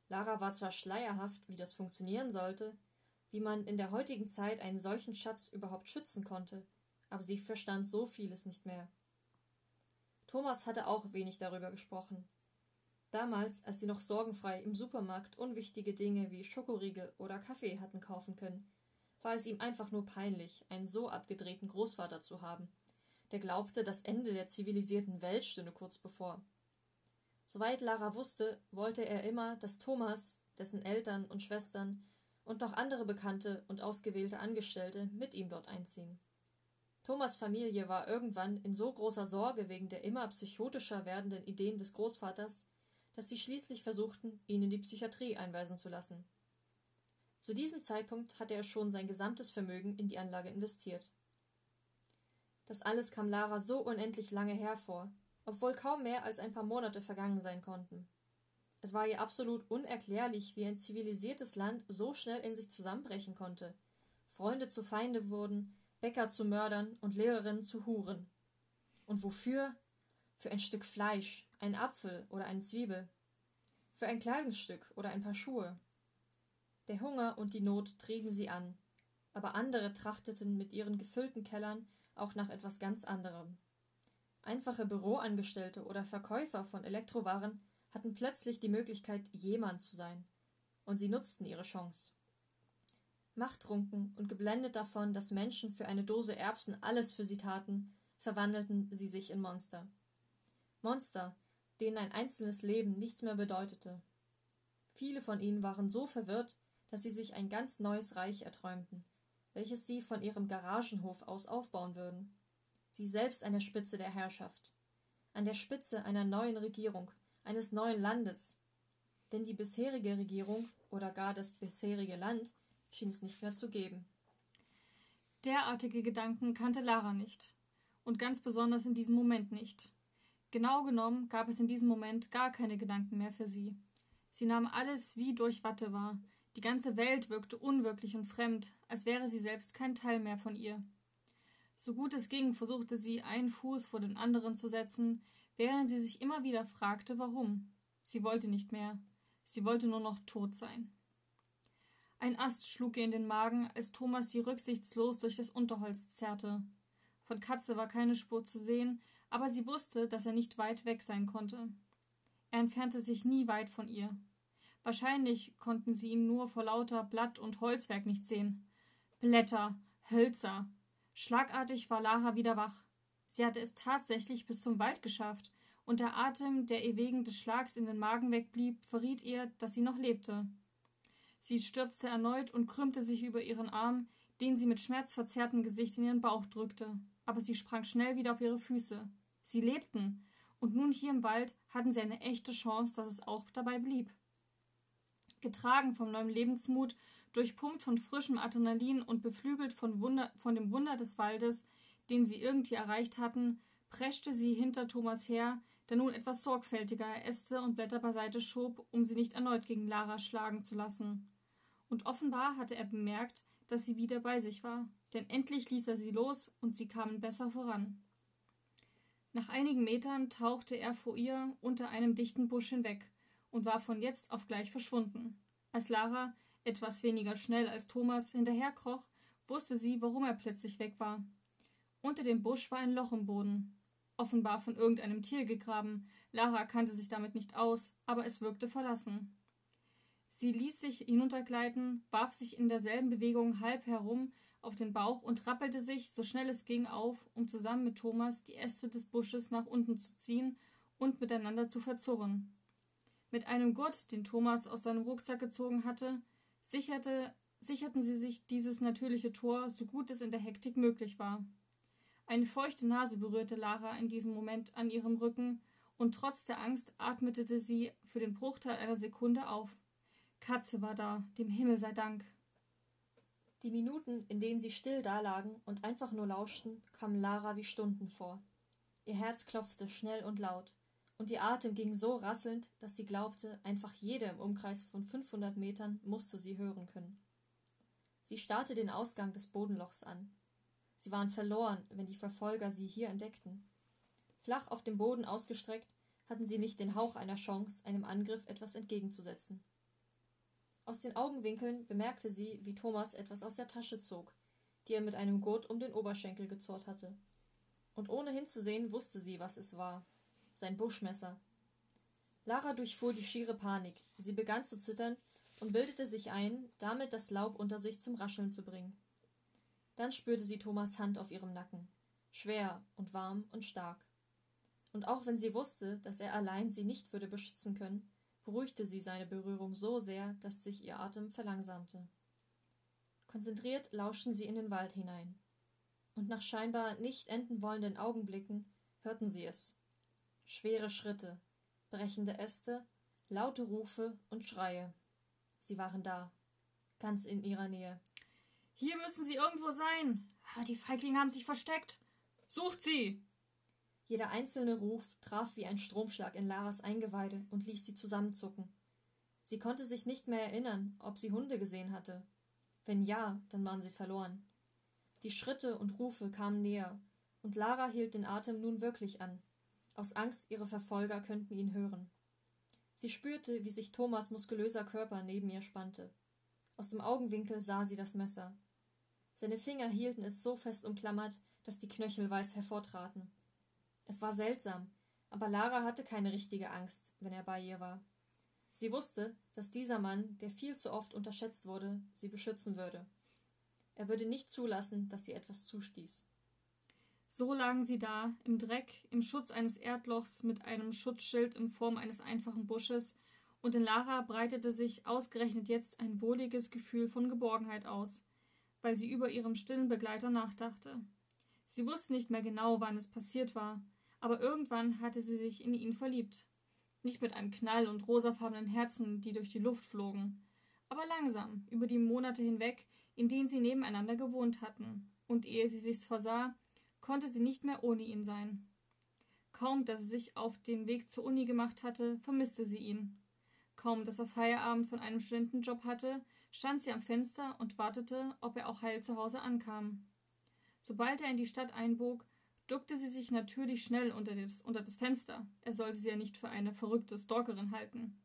Lara war zwar schleierhaft, wie das funktionieren sollte, wie man in der heutigen Zeit einen solchen Schatz überhaupt schützen konnte, aber sie verstand so vieles nicht mehr. Thomas hatte auch wenig darüber gesprochen. Damals, als sie noch sorgenfrei im Supermarkt unwichtige Dinge wie Schokoriegel oder Kaffee hatten kaufen können, war es ihm einfach nur peinlich, einen so abgedrehten Großvater zu haben, der glaubte, das Ende der zivilisierten Welt stünde kurz bevor. Soweit Lara wusste, wollte er immer, dass Thomas, dessen Eltern und Schwestern und noch andere bekannte und ausgewählte Angestellte mit ihm dort einziehen. Thomas Familie war irgendwann in so großer Sorge wegen der immer psychotischer werdenden Ideen des Großvaters, dass sie schließlich versuchten, ihn in die Psychiatrie einweisen zu lassen. Zu diesem Zeitpunkt hatte er schon sein gesamtes Vermögen in die Anlage investiert. Das alles kam Lara so unendlich lange hervor, obwohl kaum mehr als ein paar Monate vergangen sein konnten. Es war ihr absolut unerklärlich, wie ein zivilisiertes Land so schnell in sich zusammenbrechen konnte. Freunde zu Feinde wurden, Bäcker zu Mördern und Lehrerinnen zu Huren. Und wofür? Für ein Stück Fleisch, ein Apfel oder eine Zwiebel. Für ein Kleidungsstück oder ein paar Schuhe. Der Hunger und die Not trieben sie an, aber andere trachteten mit ihren gefüllten Kellern auch nach etwas ganz anderem. Einfache Büroangestellte oder Verkäufer von Elektrowaren hatten plötzlich die Möglichkeit, jemand zu sein, und sie nutzten ihre Chance. Machttrunken und geblendet davon, dass Menschen für eine Dose Erbsen alles für sie taten, verwandelten sie sich in Monster. Monster, denen ein einzelnes Leben nichts mehr bedeutete. Viele von ihnen waren so verwirrt, dass sie sich ein ganz neues Reich erträumten, welches sie von ihrem Garagenhof aus aufbauen würden. Sie selbst an der Spitze der Herrschaft, an der Spitze einer neuen Regierung, eines neuen Landes. Denn die bisherige Regierung oder gar das bisherige Land schien es nicht mehr zu geben. Derartige Gedanken kannte Lara nicht. Und ganz besonders in diesem Moment nicht. Genau genommen gab es in diesem Moment gar keine Gedanken mehr für sie. Sie nahm alles wie durch Watte wahr. Die ganze Welt wirkte unwirklich und fremd, als wäre sie selbst kein Teil mehr von ihr. So gut es ging, versuchte sie, einen Fuß vor den anderen zu setzen, während sie sich immer wieder fragte, warum. Sie wollte nicht mehr. Sie wollte nur noch tot sein. Ein Ast schlug ihr in den Magen, als Thomas sie rücksichtslos durch das Unterholz zerrte. Von Katze war keine Spur zu sehen, aber sie wusste, dass er nicht weit weg sein konnte. Er entfernte sich nie weit von ihr. Wahrscheinlich konnten sie ihn nur vor lauter Blatt und Holzwerk nicht sehen. Blätter, Hölzer. Schlagartig war Lara wieder wach. Sie hatte es tatsächlich bis zum Wald geschafft, und der Atem, der ihr wegen des Schlags in den Magen wegblieb, verriet ihr, dass sie noch lebte. Sie stürzte erneut und krümmte sich über ihren Arm, den sie mit schmerzverzerrtem Gesicht in ihren Bauch drückte. Aber sie sprang schnell wieder auf ihre Füße. Sie lebten, und nun hier im Wald hatten sie eine echte Chance, dass es auch dabei blieb. Getragen vom neuen Lebensmut, durchpumpt von frischem Adrenalin und beflügelt von, Wunder, von dem Wunder des Waldes, den sie irgendwie erreicht hatten, preschte sie hinter Thomas her, der nun etwas sorgfältiger Äste und Blätter beiseite schob, um sie nicht erneut gegen Lara schlagen zu lassen. Und offenbar hatte er bemerkt, dass sie wieder bei sich war, denn endlich ließ er sie los und sie kamen besser voran. Nach einigen Metern tauchte er vor ihr unter einem dichten Busch hinweg und war von jetzt auf gleich verschwunden. Als Lara, etwas weniger schnell als Thomas, hinterherkroch, wusste sie, warum er plötzlich weg war. Unter dem Busch war ein Loch im Boden, offenbar von irgendeinem Tier gegraben. Lara kannte sich damit nicht aus, aber es wirkte verlassen. Sie ließ sich hinuntergleiten, warf sich in derselben Bewegung halb herum auf den Bauch und rappelte sich, so schnell es ging, auf, um zusammen mit Thomas die Äste des Busches nach unten zu ziehen und miteinander zu verzurren. Mit einem Gurt, den Thomas aus seinem Rucksack gezogen hatte, sicherte, sicherten sie sich dieses natürliche Tor, so gut es in der Hektik möglich war. Eine feuchte Nase berührte Lara in diesem Moment an ihrem Rücken, und trotz der Angst atmete sie für den Bruchteil einer Sekunde auf. Katze war da, dem Himmel sei Dank. Die Minuten, in denen sie still dalagen und einfach nur lauschten, kamen Lara wie Stunden vor. Ihr Herz klopfte schnell und laut, und ihr Atem ging so rasselnd, dass sie glaubte, einfach jeder im Umkreis von 500 Metern musste sie hören können. Sie starrte den Ausgang des Bodenlochs an. Sie waren verloren, wenn die Verfolger sie hier entdeckten. Flach auf dem Boden ausgestreckt, hatten sie nicht den Hauch einer Chance, einem Angriff etwas entgegenzusetzen. Aus den Augenwinkeln bemerkte sie, wie Thomas etwas aus der Tasche zog, die er mit einem Gurt um den Oberschenkel gezurrt hatte. Und ohne hinzusehen, wusste sie, was es war. Sein Buschmesser. Lara durchfuhr die schiere Panik. Sie begann zu zittern und bildete sich ein, damit das Laub unter sich zum Rascheln zu bringen. Dann spürte sie Thomas Hand auf ihrem Nacken, schwer und warm und stark. Und auch wenn sie wusste, dass er allein sie nicht würde beschützen können, beruhigte sie seine Berührung so sehr, dass sich ihr Atem verlangsamte. Konzentriert lauschten sie in den Wald hinein. und nach scheinbar nicht enden wollenden Augenblicken hörten sie es. Schwere Schritte, brechende Äste, laute Rufe und Schreie. Sie waren da, ganz in ihrer Nähe. Hier müssen sie irgendwo sein. Ah, die Feiglinge haben sich versteckt. Sucht sie! Jeder einzelne Ruf traf wie ein Stromschlag in Laras Eingeweide und ließ sie zusammenzucken. Sie konnte sich nicht mehr erinnern, ob sie Hunde gesehen hatte. Wenn ja, dann waren sie verloren. Die Schritte und Rufe kamen näher, und Lara hielt den Atem nun wirklich an, aus Angst, ihre Verfolger könnten ihn hören. Sie spürte, wie sich Thomas muskulöser Körper neben ihr spannte. Aus dem Augenwinkel sah sie das Messer. Seine Finger hielten es so fest umklammert, dass die Knöchel weiß hervortraten. Es war seltsam, aber Lara hatte keine richtige Angst, wenn er bei ihr war. Sie wusste, dass dieser Mann, der viel zu oft unterschätzt wurde, sie beschützen würde. Er würde nicht zulassen, dass sie etwas zustieß. So lagen sie da, im Dreck, im Schutz eines Erdlochs mit einem Schutzschild in Form eines einfachen Busches, und in Lara breitete sich ausgerechnet jetzt ein wohliges Gefühl von Geborgenheit aus, weil sie über ihrem stillen Begleiter nachdachte. Sie wusste nicht mehr genau, wann es passiert war, aber irgendwann hatte sie sich in ihn verliebt. Nicht mit einem Knall und rosafarbenen Herzen, die durch die Luft flogen, aber langsam, über die Monate hinweg, in denen sie nebeneinander gewohnt hatten, und ehe sie sich's versah, konnte sie nicht mehr ohne ihn sein. Kaum, dass sie sich auf den Weg zur Uni gemacht hatte, vermisste sie ihn. Kaum, dass er Feierabend von einem Studentenjob hatte, stand sie am Fenster und wartete, ob er auch heil zu Hause ankam. Sobald er in die Stadt einbog, duckte sie sich natürlich schnell unter das, unter das Fenster. Er sollte sie ja nicht für eine verrückte Stalkerin halten.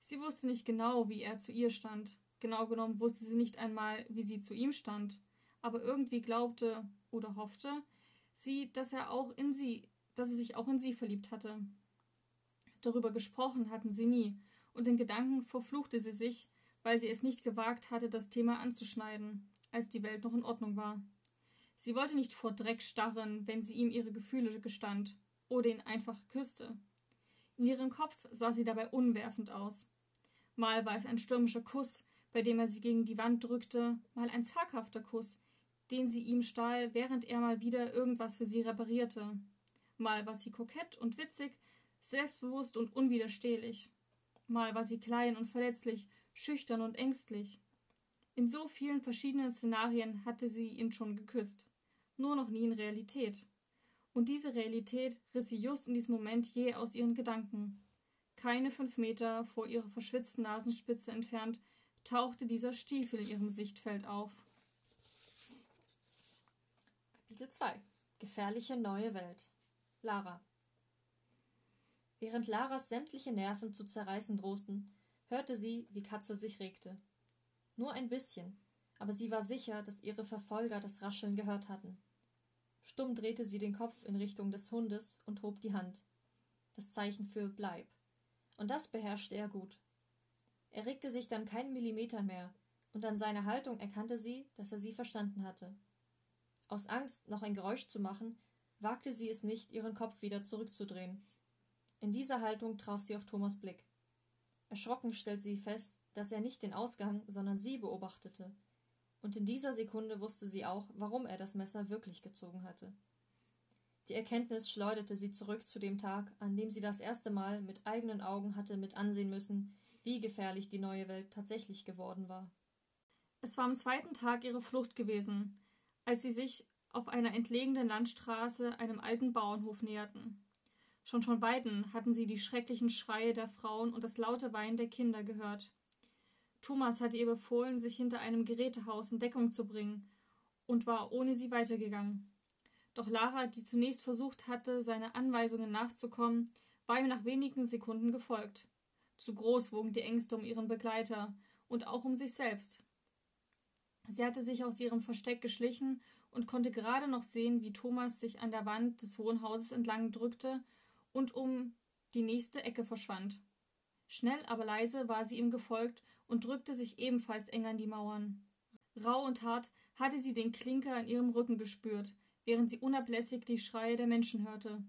Sie wusste nicht genau, wie er zu ihr stand. Genau genommen wusste sie nicht einmal, wie sie zu ihm stand, aber irgendwie glaubte oder hoffte sie, dass er auch in sie, dass er sich auch in sie verliebt hatte. Darüber gesprochen hatten sie nie, und in Gedanken verfluchte sie sich, weil sie es nicht gewagt hatte, das Thema anzuschneiden, als die Welt noch in Ordnung war. Sie wollte nicht vor Dreck starren, wenn sie ihm ihre Gefühle gestand oder ihn einfach küsste. In ihrem Kopf sah sie dabei unwerfend aus. Mal war es ein stürmischer Kuss, bei dem er sie gegen die Wand drückte, mal ein zaghafter Kuss, den sie ihm stahl, während er mal wieder irgendwas für sie reparierte. Mal war sie kokett und witzig, selbstbewusst und unwiderstehlich. Mal war sie klein und verletzlich, schüchtern und ängstlich. In so vielen verschiedenen Szenarien hatte sie ihn schon geküsst, nur noch nie in Realität. Und diese Realität riss sie just in diesem Moment je aus ihren Gedanken. Keine fünf Meter vor ihrer verschwitzten Nasenspitze entfernt tauchte dieser Stiefel in ihrem Sichtfeld auf. Kapitel 2 Gefährliche neue Welt Lara Während Laras sämtliche Nerven zu zerreißen drohten, hörte sie, wie Katze sich regte. Nur ein bisschen, aber sie war sicher, dass ihre Verfolger das Rascheln gehört hatten. Stumm drehte sie den Kopf in Richtung des Hundes und hob die Hand. Das Zeichen für Bleib. Und das beherrschte er gut. Er regte sich dann keinen Millimeter mehr, und an seiner Haltung erkannte sie, dass er sie verstanden hatte. Aus Angst, noch ein Geräusch zu machen, wagte sie es nicht, ihren Kopf wieder zurückzudrehen. In dieser Haltung traf sie auf Thomas Blick. Erschrocken stellte sie fest, dass er nicht den Ausgang, sondern sie beobachtete. Und in dieser Sekunde wusste sie auch, warum er das Messer wirklich gezogen hatte. Die Erkenntnis schleuderte sie zurück zu dem Tag, an dem sie das erste Mal mit eigenen Augen hatte mit ansehen müssen, wie gefährlich die neue Welt tatsächlich geworden war. Es war am zweiten Tag ihrer Flucht gewesen, als sie sich auf einer entlegenen Landstraße einem alten Bauernhof näherten. Schon von beiden hatten sie die schrecklichen Schreie der Frauen und das laute Weinen der Kinder gehört. Thomas hatte ihr befohlen, sich hinter einem Gerätehaus in Deckung zu bringen, und war ohne sie weitergegangen. Doch Lara, die zunächst versucht hatte, seine Anweisungen nachzukommen, war ihm nach wenigen Sekunden gefolgt. Zu groß wogen die Ängste um ihren Begleiter und auch um sich selbst. Sie hatte sich aus ihrem Versteck geschlichen und konnte gerade noch sehen, wie Thomas sich an der Wand des Wohnhauses entlang drückte und um die nächste Ecke verschwand. Schnell aber leise war sie ihm gefolgt und drückte sich ebenfalls eng an die Mauern. Rau und hart hatte sie den Klinker in ihrem Rücken gespürt, während sie unablässig die Schreie der Menschen hörte.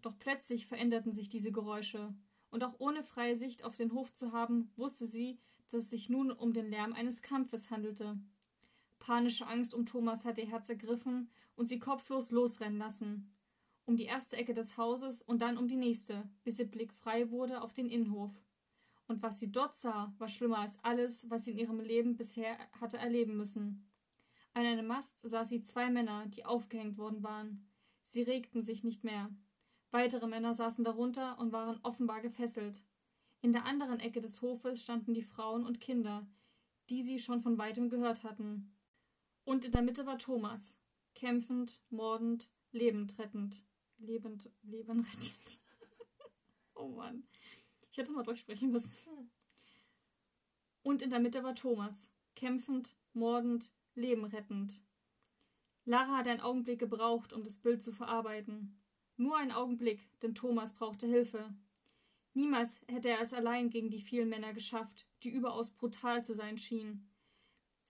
Doch plötzlich veränderten sich diese Geräusche und auch ohne freie Sicht auf den Hof zu haben, wusste sie, dass es sich nun um den Lärm eines Kampfes handelte. Panische Angst um Thomas hatte ihr Herz ergriffen und sie kopflos losrennen lassen. Um die erste Ecke des Hauses und dann um die nächste, bis ihr Blick frei wurde auf den Innenhof. Und was sie dort sah, war schlimmer als alles, was sie in ihrem Leben bisher hatte erleben müssen. An einem Mast sah sie zwei Männer, die aufgehängt worden waren. Sie regten sich nicht mehr. Weitere Männer saßen darunter und waren offenbar gefesselt. In der anderen Ecke des Hofes standen die Frauen und Kinder, die sie schon von weitem gehört hatten. Und in der Mitte war Thomas, kämpfend, mordend, lebend rettend. Lebend, Leben rettend. oh Mann. Ich hätte es mal durchsprechen müssen. Und in der Mitte war Thomas, kämpfend, mordend, Leben rettend. Lara hat einen Augenblick gebraucht, um das Bild zu verarbeiten. Nur einen Augenblick, denn Thomas brauchte Hilfe. Niemals hätte er es allein gegen die vielen Männer geschafft, die überaus brutal zu sein schienen.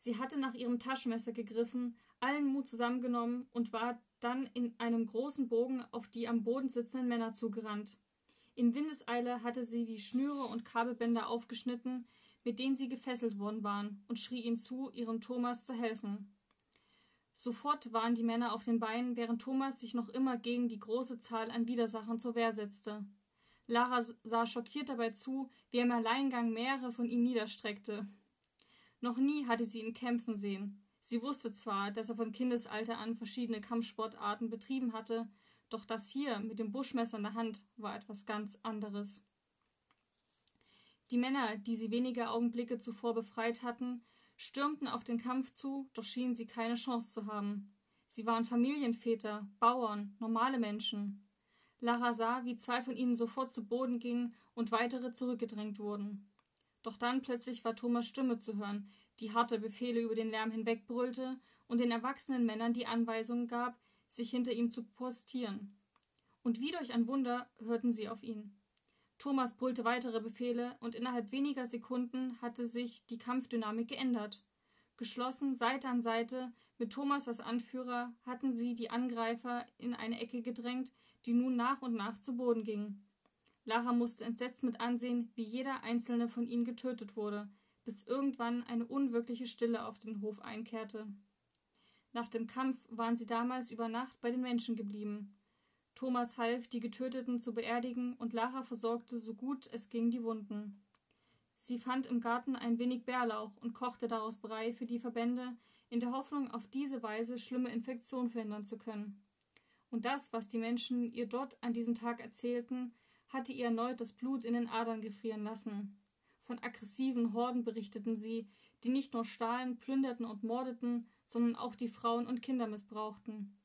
Sie hatte nach ihrem Taschenmesser gegriffen, allen Mut zusammengenommen und war dann in einem großen Bogen auf die am Boden sitzenden Männer zugerannt. In Windeseile hatte sie die Schnüre und Kabelbänder aufgeschnitten, mit denen sie gefesselt worden waren, und schrie ihnen zu, ihrem Thomas zu helfen. Sofort waren die Männer auf den Beinen, während Thomas sich noch immer gegen die große Zahl an Widersachern zur Wehr setzte. Lara sah schockiert dabei zu, wie er im Alleingang mehrere von ihnen niederstreckte. Noch nie hatte sie ihn kämpfen sehen. Sie wusste zwar, dass er von Kindesalter an verschiedene Kampfsportarten betrieben hatte, doch das hier mit dem Buschmesser in der Hand war etwas ganz anderes. Die Männer, die sie wenige Augenblicke zuvor befreit hatten, stürmten auf den Kampf zu, doch schienen sie keine Chance zu haben. Sie waren Familienväter, Bauern, normale Menschen. Lara sah, wie zwei von ihnen sofort zu Boden gingen und weitere zurückgedrängt wurden. Doch dann plötzlich war Thomas Stimme zu hören, die harte Befehle über den Lärm hinwegbrüllte und den erwachsenen Männern die Anweisung gab, sich hinter ihm zu postieren. Und wie durch ein Wunder hörten sie auf ihn. Thomas brüllte weitere Befehle und innerhalb weniger Sekunden hatte sich die Kampfdynamik geändert. Geschlossen, Seite an Seite, mit Thomas als Anführer, hatten sie die Angreifer in eine Ecke gedrängt, die nun nach und nach zu Boden gingen. Lara musste entsetzt mit ansehen, wie jeder einzelne von ihnen getötet wurde, bis irgendwann eine unwirkliche Stille auf den Hof einkehrte. Nach dem Kampf waren sie damals über Nacht bei den Menschen geblieben. Thomas half, die Getöteten zu beerdigen, und Lara versorgte so gut es ging die Wunden. Sie fand im Garten ein wenig Bärlauch und kochte daraus Brei für die Verbände, in der Hoffnung, auf diese Weise schlimme Infektionen verhindern zu können. Und das, was die Menschen ihr dort an diesem Tag erzählten, hatte ihr erneut das Blut in den Adern gefrieren lassen. Von aggressiven Horden berichteten sie, die nicht nur stahlen, plünderten und mordeten, sondern auch die Frauen und Kinder missbrauchten.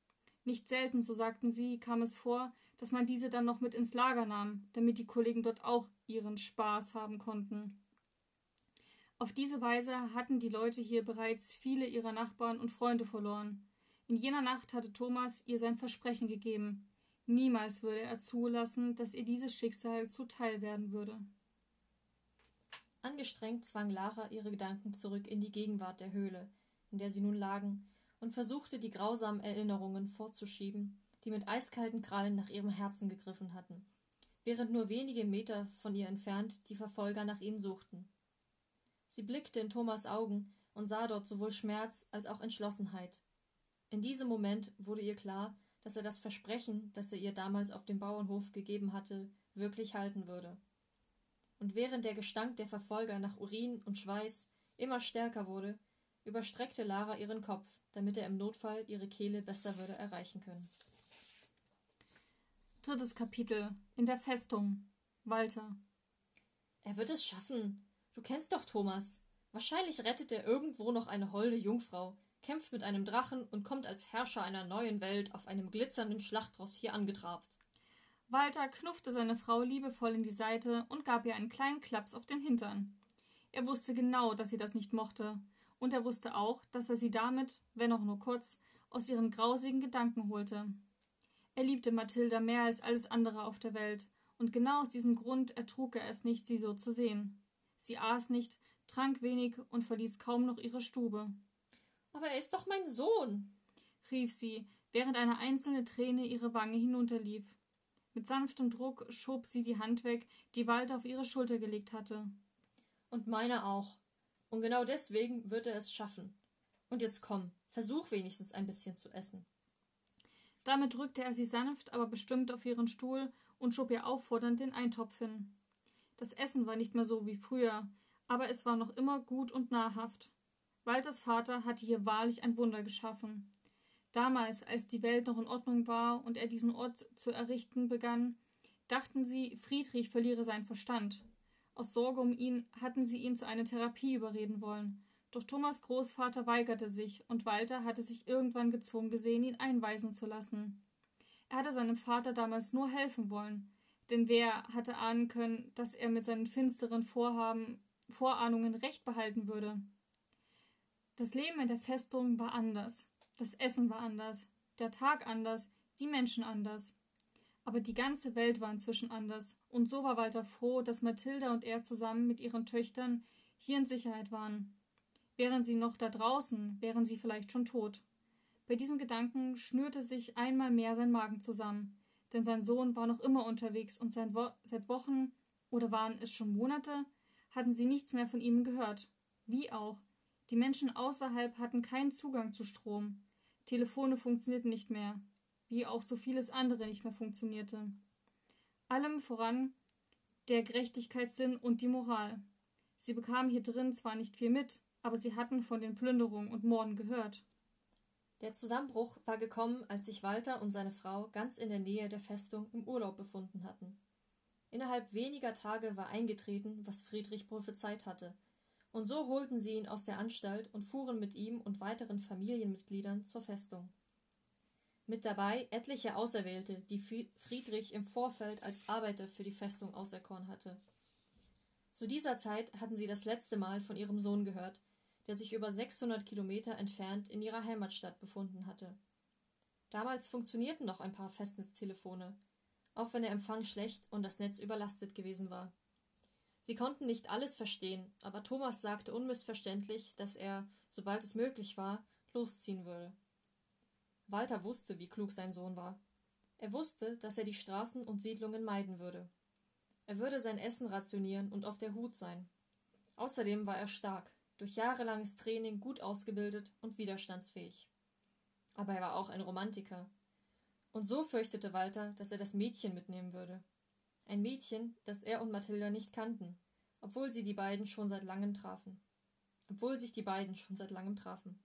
Nicht selten, so sagten sie, kam es vor, dass man diese dann noch mit ins Lager nahm, damit die Kollegen dort auch ihren Spaß haben konnten. Auf diese Weise hatten die Leute hier bereits viele ihrer Nachbarn und Freunde verloren. In jener Nacht hatte Thomas ihr sein Versprechen gegeben, Niemals würde er zulassen, dass ihr dieses Schicksal zuteil werden würde. Angestrengt zwang Lara ihre Gedanken zurück in die Gegenwart der Höhle, in der sie nun lagen, und versuchte die grausamen Erinnerungen vorzuschieben, die mit eiskalten Krallen nach ihrem Herzen gegriffen hatten, während nur wenige Meter von ihr entfernt die Verfolger nach ihnen suchten. Sie blickte in Thomas Augen und sah dort sowohl Schmerz als auch Entschlossenheit. In diesem Moment wurde ihr klar, dass er das Versprechen, das er ihr damals auf dem Bauernhof gegeben hatte, wirklich halten würde. Und während der Gestank der Verfolger nach Urin und Schweiß immer stärker wurde, überstreckte Lara ihren Kopf, damit er im Notfall ihre Kehle besser würde erreichen können. Drittes Kapitel In der Festung Walter Er wird es schaffen. Du kennst doch Thomas. Wahrscheinlich rettet er irgendwo noch eine holde Jungfrau, kämpft mit einem Drachen und kommt als Herrscher einer neuen Welt auf einem glitzernden Schlachtross hier angetrabt. Walter knuffte seine Frau liebevoll in die Seite und gab ihr einen kleinen Klaps auf den Hintern. Er wusste genau, dass sie das nicht mochte, und er wusste auch, dass er sie damit, wenn auch nur kurz, aus ihren grausigen Gedanken holte. Er liebte Mathilda mehr als alles andere auf der Welt, und genau aus diesem Grund ertrug er es nicht, sie so zu sehen. Sie aß nicht, trank wenig und verließ kaum noch ihre Stube. Aber er ist doch mein Sohn, rief sie, während eine einzelne Träne ihre Wange hinunterlief. Mit sanftem Druck schob sie die Hand weg, die Walter auf ihre Schulter gelegt hatte. Und meine auch. Und genau deswegen wird er es schaffen. Und jetzt komm, versuch wenigstens ein bisschen zu essen. Damit drückte er sie sanft, aber bestimmt auf ihren Stuhl und schob ihr auffordernd den Eintopf hin. Das Essen war nicht mehr so wie früher, aber es war noch immer gut und nahrhaft. Walters Vater hatte hier wahrlich ein Wunder geschaffen. Damals, als die Welt noch in Ordnung war und er diesen Ort zu errichten begann, dachten sie, Friedrich verliere seinen Verstand. Aus Sorge um ihn hatten sie ihn zu einer Therapie überreden wollen. Doch Thomas Großvater weigerte sich, und Walter hatte sich irgendwann gezwungen gesehen, ihn einweisen zu lassen. Er hatte seinem Vater damals nur helfen wollen, denn wer hatte ahnen können, dass er mit seinen finsteren Vorhaben, Vorahnungen Recht behalten würde? Das Leben in der Festung war anders, das Essen war anders, der Tag anders, die Menschen anders. Aber die ganze Welt war inzwischen anders, und so war Walter froh, dass Mathilda und er zusammen mit ihren Töchtern hier in Sicherheit waren. Wären sie noch da draußen, wären sie vielleicht schon tot. Bei diesem Gedanken schnürte sich einmal mehr sein Magen zusammen, denn sein Sohn war noch immer unterwegs und Wo seit Wochen oder waren es schon Monate, hatten sie nichts mehr von ihm gehört. Wie auch. Die Menschen außerhalb hatten keinen Zugang zu Strom. Telefone funktionierten nicht mehr, wie auch so vieles andere nicht mehr funktionierte. Allem voran der Gerechtigkeitssinn und die Moral. Sie bekamen hier drin zwar nicht viel mit, aber sie hatten von den Plünderungen und Morden gehört. Der Zusammenbruch war gekommen, als sich Walter und seine Frau ganz in der Nähe der Festung im Urlaub befunden hatten. Innerhalb weniger Tage war eingetreten, was Friedrich prophezeit hatte, und so holten sie ihn aus der Anstalt und fuhren mit ihm und weiteren Familienmitgliedern zur Festung. Mit dabei etliche Auserwählte, die Friedrich im Vorfeld als Arbeiter für die Festung auserkoren hatte. Zu dieser Zeit hatten sie das letzte Mal von ihrem Sohn gehört, der sich über 600 Kilometer entfernt in ihrer Heimatstadt befunden hatte. Damals funktionierten noch ein paar Festnetztelefone, auch wenn der Empfang schlecht und das Netz überlastet gewesen war. Sie konnten nicht alles verstehen, aber Thomas sagte unmissverständlich, dass er, sobald es möglich war, losziehen würde. Walter wusste, wie klug sein Sohn war. Er wusste, dass er die Straßen und Siedlungen meiden würde. Er würde sein Essen rationieren und auf der Hut sein. Außerdem war er stark, durch jahrelanges Training gut ausgebildet und widerstandsfähig. Aber er war auch ein Romantiker. Und so fürchtete Walter, dass er das Mädchen mitnehmen würde. Ein Mädchen, das er und Mathilda nicht kannten, obwohl sie die beiden schon seit langem trafen. Obwohl sich die beiden schon seit langem trafen.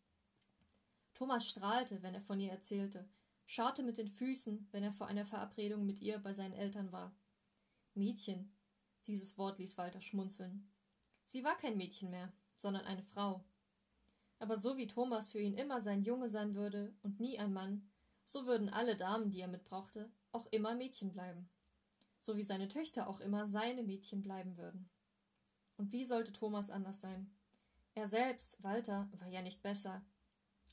Thomas strahlte, wenn er von ihr erzählte, scharrte mit den Füßen, wenn er vor einer Verabredung mit ihr bei seinen Eltern war. Mädchen. Dieses Wort ließ Walter schmunzeln. Sie war kein Mädchen mehr, sondern eine Frau. Aber so wie Thomas für ihn immer sein Junge sein würde und nie ein Mann, so würden alle Damen, die er mitbrachte, auch immer Mädchen bleiben. So wie seine Töchter auch immer seine Mädchen bleiben würden. Und wie sollte Thomas anders sein? Er selbst, Walter, war ja nicht besser.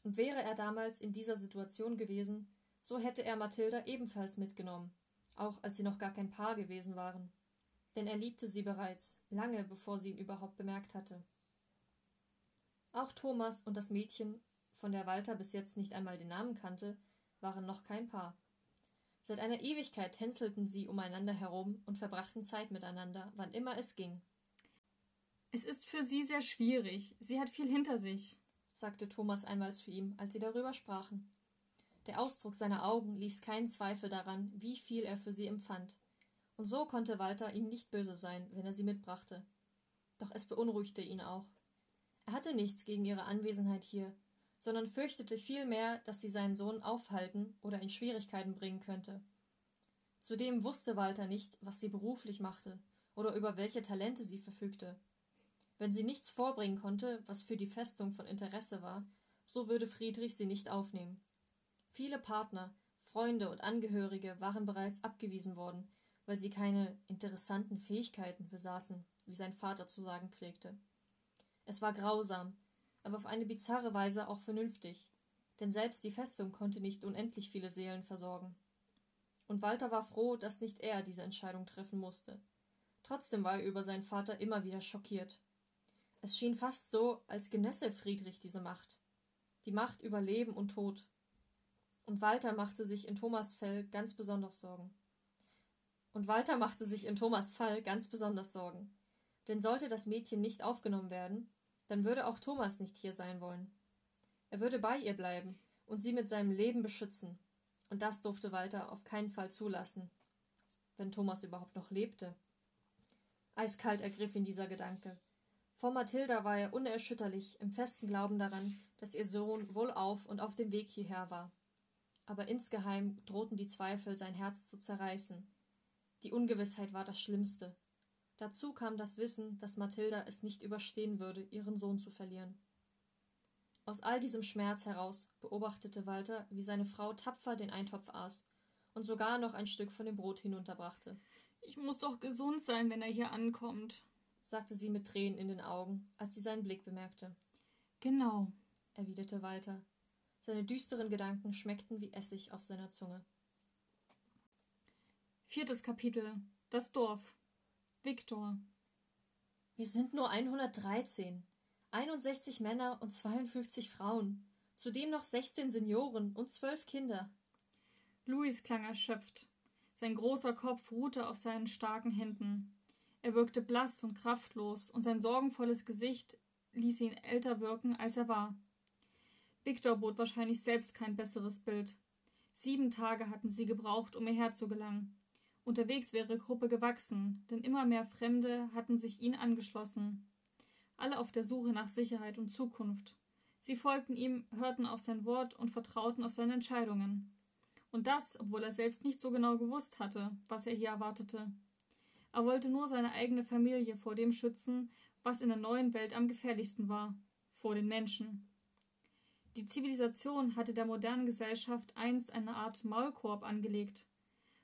Und wäre er damals in dieser Situation gewesen, so hätte er Mathilda ebenfalls mitgenommen, auch als sie noch gar kein Paar gewesen waren. Denn er liebte sie bereits, lange bevor sie ihn überhaupt bemerkt hatte. Auch Thomas und das Mädchen, von der Walter bis jetzt nicht einmal den Namen kannte, waren noch kein Paar. Seit einer Ewigkeit tänzelten sie umeinander herum und verbrachten Zeit miteinander, wann immer es ging. Es ist für sie sehr schwierig. Sie hat viel hinter sich, sagte Thomas einmal zu ihm, als sie darüber sprachen. Der Ausdruck seiner Augen ließ keinen Zweifel daran, wie viel er für sie empfand. Und so konnte Walter ihm nicht böse sein, wenn er sie mitbrachte. Doch es beunruhigte ihn auch. Er hatte nichts gegen ihre Anwesenheit hier, sondern fürchtete vielmehr, dass sie seinen Sohn aufhalten oder in Schwierigkeiten bringen könnte. Zudem wusste Walter nicht, was sie beruflich machte oder über welche Talente sie verfügte. Wenn sie nichts vorbringen konnte, was für die Festung von Interesse war, so würde Friedrich sie nicht aufnehmen. Viele Partner, Freunde und Angehörige waren bereits abgewiesen worden, weil sie keine interessanten Fähigkeiten besaßen, wie sein Vater zu sagen pflegte. Es war grausam, aber auf eine bizarre Weise auch vernünftig, denn selbst die Festung konnte nicht unendlich viele Seelen versorgen. Und Walter war froh, dass nicht er diese Entscheidung treffen musste. Trotzdem war er über seinen Vater immer wieder schockiert. Es schien fast so, als genösse Friedrich diese Macht. Die Macht über Leben und Tod. Und Walter machte sich in Thomas Fell ganz besonders Sorgen. Und Walter machte sich in Thomas Fall ganz besonders Sorgen. Denn sollte das Mädchen nicht aufgenommen werden, dann würde auch Thomas nicht hier sein wollen. Er würde bei ihr bleiben und sie mit seinem Leben beschützen. Und das durfte Walter auf keinen Fall zulassen. Wenn Thomas überhaupt noch lebte. Eiskalt ergriff ihn dieser Gedanke. Vor Mathilda war er unerschütterlich, im festen Glauben daran, dass ihr Sohn wohlauf und auf dem Weg hierher war. Aber insgeheim drohten die Zweifel, sein Herz zu zerreißen. Die Ungewissheit war das Schlimmste. Dazu kam das Wissen, dass Mathilda es nicht überstehen würde, ihren Sohn zu verlieren. Aus all diesem Schmerz heraus beobachtete Walter, wie seine Frau tapfer den Eintopf aß und sogar noch ein Stück von dem Brot hinunterbrachte. Ich muss doch gesund sein, wenn er hier ankommt, sagte sie mit Tränen in den Augen, als sie seinen Blick bemerkte. Genau, erwiderte Walter. Seine düsteren Gedanken schmeckten wie Essig auf seiner Zunge. Viertes Kapitel Das Dorf Viktor Wir sind nur 113. 61 Männer und 52 Frauen. Zudem noch 16 Senioren und 12 Kinder. Louis klang erschöpft. Sein großer Kopf ruhte auf seinen starken Händen. Er wirkte blass und kraftlos, und sein sorgenvolles Gesicht ließ ihn älter wirken, als er war. Victor bot wahrscheinlich selbst kein besseres Bild. Sieben Tage hatten sie gebraucht, um hierher zu gelangen. Unterwegs wäre Gruppe gewachsen, denn immer mehr Fremde hatten sich ihnen angeschlossen. Alle auf der Suche nach Sicherheit und Zukunft. Sie folgten ihm, hörten auf sein Wort und vertrauten auf seine Entscheidungen. Und das, obwohl er selbst nicht so genau gewusst hatte, was er hier erwartete. Er wollte nur seine eigene Familie vor dem schützen, was in der neuen Welt am gefährlichsten war, vor den Menschen. Die Zivilisation hatte der modernen Gesellschaft einst eine Art Maulkorb angelegt.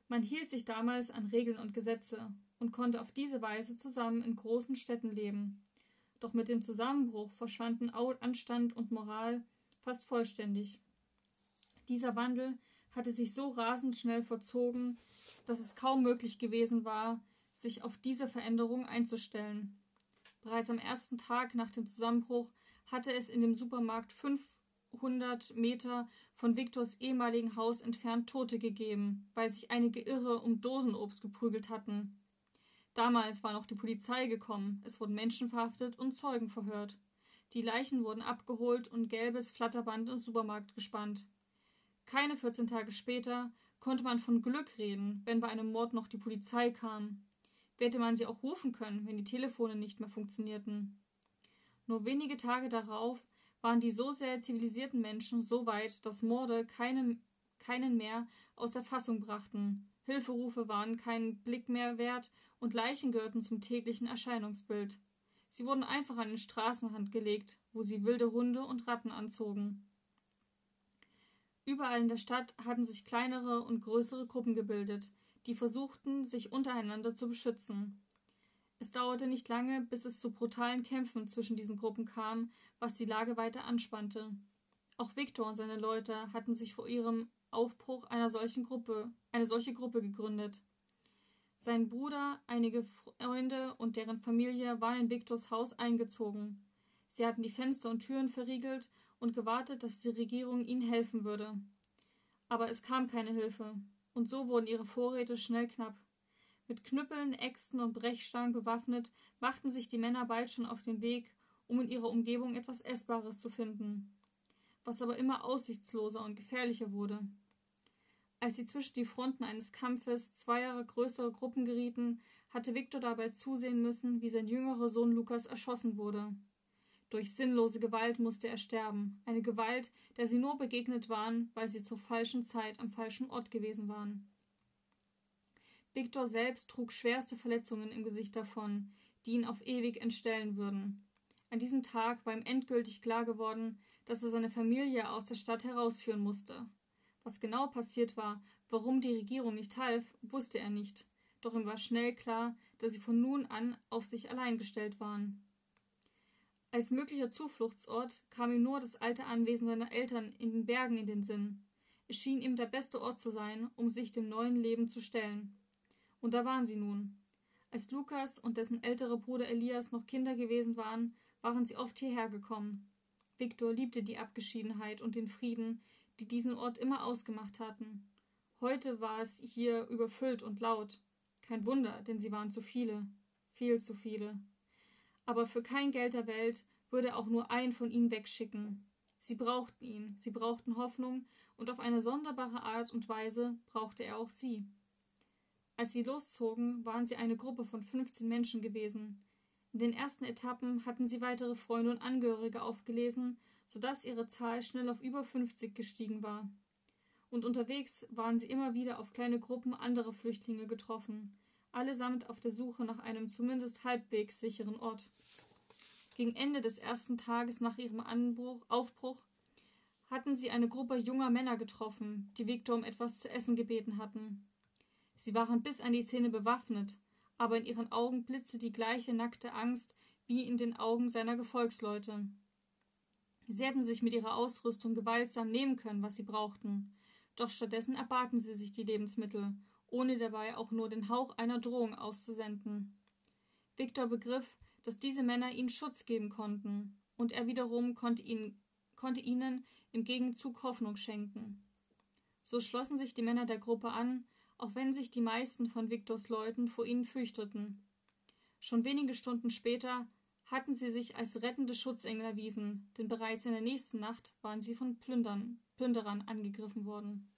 Man hielt sich damals an Regeln und Gesetze und konnte auf diese Weise zusammen in großen Städten leben. Doch mit dem Zusammenbruch verschwanden Anstand und Moral fast vollständig. Dieser Wandel hatte sich so rasend schnell verzogen, dass es kaum möglich gewesen war, sich auf diese Veränderung einzustellen. Bereits am ersten Tag nach dem Zusammenbruch hatte es in dem Supermarkt 500 Meter von Viktors ehemaligen Haus entfernt Tote gegeben, weil sich einige Irre um Dosenobst geprügelt hatten. Damals war noch die Polizei gekommen, es wurden Menschen verhaftet und Zeugen verhört. Die Leichen wurden abgeholt und gelbes Flatterband im Supermarkt gespannt. Keine 14 Tage später konnte man von Glück reden, wenn bei einem Mord noch die Polizei kam hätte man sie auch rufen können, wenn die Telefone nicht mehr funktionierten. Nur wenige Tage darauf waren die so sehr zivilisierten Menschen so weit, dass Morde keinen, keinen mehr aus der Fassung brachten. Hilferufe waren keinen Blick mehr wert und Leichen gehörten zum täglichen Erscheinungsbild. Sie wurden einfach an den Straßenrand gelegt, wo sie wilde Hunde und Ratten anzogen. Überall in der Stadt hatten sich kleinere und größere Gruppen gebildet, die versuchten, sich untereinander zu beschützen. Es dauerte nicht lange, bis es zu brutalen Kämpfen zwischen diesen Gruppen kam, was die Lage weiter anspannte. Auch Viktor und seine Leute hatten sich vor ihrem Aufbruch einer solchen Gruppe, eine solche Gruppe gegründet. Sein Bruder, einige Freunde und deren Familie waren in Viktors Haus eingezogen. Sie hatten die Fenster und Türen verriegelt und gewartet, dass die Regierung ihnen helfen würde. Aber es kam keine Hilfe und so wurden ihre Vorräte schnell knapp. Mit Knüppeln, Äxten und Brechstangen bewaffnet, machten sich die Männer bald schon auf den Weg, um in ihrer Umgebung etwas Essbares zu finden, was aber immer aussichtsloser und gefährlicher wurde. Als sie zwischen die Fronten eines Kampfes zweier größere Gruppen gerieten, hatte Viktor dabei zusehen müssen, wie sein jüngerer Sohn Lukas erschossen wurde. Durch sinnlose Gewalt musste er sterben, eine Gewalt, der sie nur begegnet waren, weil sie zur falschen Zeit am falschen Ort gewesen waren. Viktor selbst trug schwerste Verletzungen im Gesicht davon, die ihn auf ewig entstellen würden. An diesem Tag war ihm endgültig klar geworden, dass er seine Familie aus der Stadt herausführen musste. Was genau passiert war, warum die Regierung nicht half, wusste er nicht, doch ihm war schnell klar, dass sie von nun an auf sich allein gestellt waren. Als möglicher Zufluchtsort kam ihm nur das alte Anwesen seiner Eltern in den Bergen in den Sinn. Es schien ihm der beste Ort zu sein, um sich dem neuen Leben zu stellen. Und da waren sie nun. Als Lukas und dessen älterer Bruder Elias noch Kinder gewesen waren, waren sie oft hierher gekommen. Viktor liebte die Abgeschiedenheit und den Frieden, die diesen Ort immer ausgemacht hatten. Heute war es hier überfüllt und laut. Kein Wunder, denn sie waren zu viele, viel zu viele aber für kein Geld der Welt würde auch nur einen von ihnen wegschicken. Sie brauchten ihn, sie brauchten Hoffnung, und auf eine sonderbare Art und Weise brauchte er auch sie. Als sie loszogen, waren sie eine Gruppe von 15 Menschen gewesen. In den ersten Etappen hatten sie weitere Freunde und Angehörige aufgelesen, sodass ihre Zahl schnell auf über 50 gestiegen war. Und unterwegs waren sie immer wieder auf kleine Gruppen anderer Flüchtlinge getroffen, allesamt auf der Suche nach einem zumindest halbwegs sicheren Ort. Gegen Ende des ersten Tages nach ihrem Anbruch, Aufbruch hatten sie eine Gruppe junger Männer getroffen, die Viktor um etwas zu essen gebeten hatten. Sie waren bis an die Zähne bewaffnet, aber in ihren Augen blitzte die gleiche nackte Angst wie in den Augen seiner Gefolgsleute. Sie hätten sich mit ihrer Ausrüstung gewaltsam nehmen können, was sie brauchten, doch stattdessen erbaten sie sich die Lebensmittel, ohne dabei auch nur den Hauch einer Drohung auszusenden. Viktor begriff, dass diese Männer ihnen Schutz geben konnten, und er wiederum konnte, ihn, konnte ihnen im Gegenzug Hoffnung schenken. So schlossen sich die Männer der Gruppe an, auch wenn sich die meisten von Viktors Leuten vor ihnen fürchteten. Schon wenige Stunden später hatten sie sich als rettende Schutzengel erwiesen, denn bereits in der nächsten Nacht waren sie von Plündern, Plünderern angegriffen worden.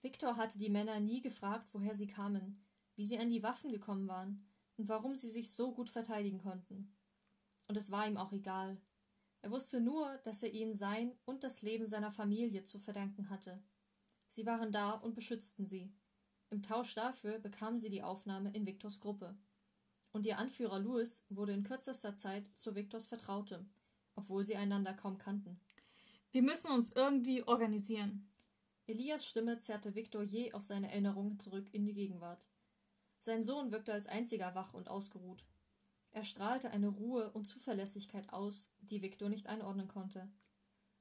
Viktor hatte die Männer nie gefragt, woher sie kamen, wie sie an die Waffen gekommen waren und warum sie sich so gut verteidigen konnten. Und es war ihm auch egal. Er wusste nur, dass er ihnen sein und das Leben seiner Familie zu verdanken hatte. Sie waren da und beschützten sie. Im Tausch dafür bekamen sie die Aufnahme in Viktors Gruppe. Und ihr Anführer Louis wurde in kürzester Zeit zu Viktors Vertraute, obwohl sie einander kaum kannten. Wir müssen uns irgendwie organisieren. Elias Stimme zerrte Viktor je aus seiner Erinnerung zurück in die Gegenwart. Sein Sohn wirkte als einziger wach und ausgeruht. Er strahlte eine Ruhe und Zuverlässigkeit aus, die Viktor nicht einordnen konnte.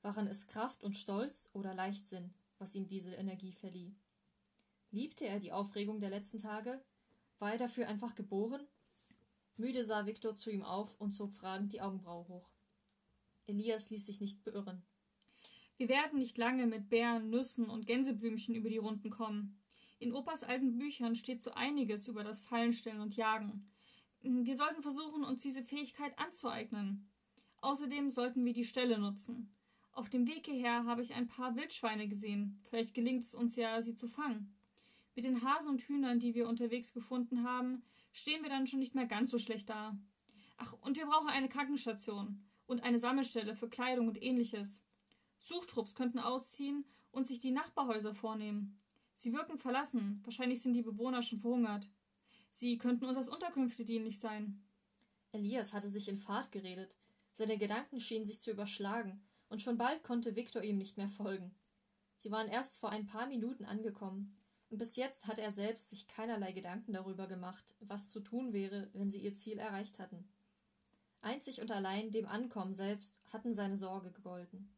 Waren es Kraft und Stolz oder Leichtsinn, was ihm diese Energie verlieh. Liebte er die Aufregung der letzten Tage? War er dafür einfach geboren? Müde sah Viktor zu ihm auf und zog fragend die Augenbraue hoch. Elias ließ sich nicht beirren. Wir werden nicht lange mit Bären, Nüssen und Gänseblümchen über die Runden kommen. In Opas alten Büchern steht so einiges über das Fallenstellen und Jagen. Wir sollten versuchen, uns diese Fähigkeit anzueignen. Außerdem sollten wir die Stelle nutzen. Auf dem Weg hierher habe ich ein paar Wildschweine gesehen. Vielleicht gelingt es uns ja, sie zu fangen. Mit den Hasen und Hühnern, die wir unterwegs gefunden haben, stehen wir dann schon nicht mehr ganz so schlecht da. Ach, und wir brauchen eine Krankenstation und eine Sammelstelle für Kleidung und ähnliches. Suchtrupps könnten ausziehen und sich die Nachbarhäuser vornehmen. Sie wirken verlassen, wahrscheinlich sind die Bewohner schon verhungert. Sie könnten uns als Unterkünfte dienlich sein. Elias hatte sich in Fahrt geredet. Seine Gedanken schienen sich zu überschlagen, und schon bald konnte Viktor ihm nicht mehr folgen. Sie waren erst vor ein paar Minuten angekommen, und bis jetzt hatte er selbst sich keinerlei Gedanken darüber gemacht, was zu tun wäre, wenn sie ihr Ziel erreicht hatten. Einzig und allein dem Ankommen selbst hatten seine Sorge gegolten.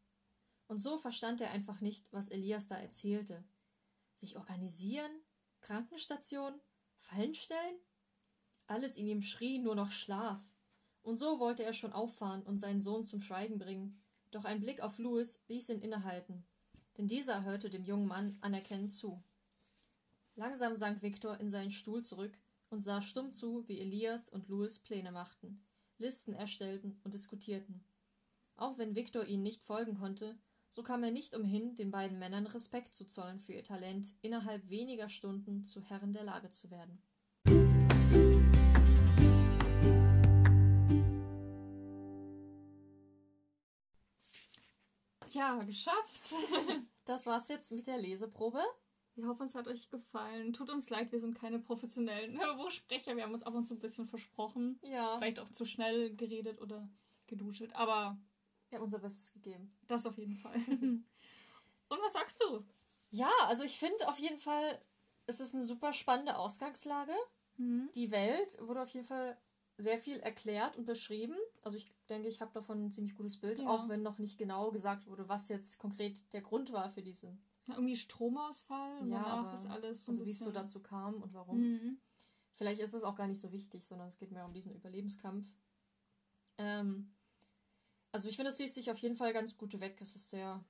Und so verstand er einfach nicht, was Elias da erzählte. Sich organisieren? Krankenstation? Fallen stellen? Alles in ihm schrie nur noch Schlaf. Und so wollte er schon auffahren und seinen Sohn zum Schweigen bringen, doch ein Blick auf Louis ließ ihn innehalten, denn dieser hörte dem jungen Mann anerkennend zu. Langsam sank Viktor in seinen Stuhl zurück und sah stumm zu, wie Elias und Louis Pläne machten, Listen erstellten und diskutierten. Auch wenn Viktor ihnen nicht folgen konnte, so kam er nicht umhin, den beiden Männern Respekt zu zollen für ihr Talent, innerhalb weniger Stunden zu Herren der Lage zu werden. Ja, geschafft. das war's jetzt mit der Leseprobe. Wir hoffen, es hat euch gefallen. Tut uns leid, wir sind keine professionellen Hörbuchsprecher. Wir haben uns ab und zu ein bisschen versprochen. Ja. Vielleicht auch zu schnell geredet oder geduschelt. Aber wir haben unser Bestes gegeben. Das auf jeden Fall. Und was sagst du? Ja, also ich finde auf jeden Fall, es ist eine super spannende Ausgangslage. Mhm. Die Welt wurde auf jeden Fall sehr viel erklärt und beschrieben. Also ich denke, ich habe davon ein ziemlich gutes Bild, ja. auch wenn noch nicht genau gesagt wurde, was jetzt konkret der Grund war für diesen. Ja, irgendwie Stromausfall, ja, aber ist alles so also wie es so dazu kam und warum. Mhm. Vielleicht ist es auch gar nicht so wichtig, sondern es geht mehr um diesen Überlebenskampf. Ähm, also ich finde, es liest sich auf jeden Fall ganz gut weg. Es ist sehr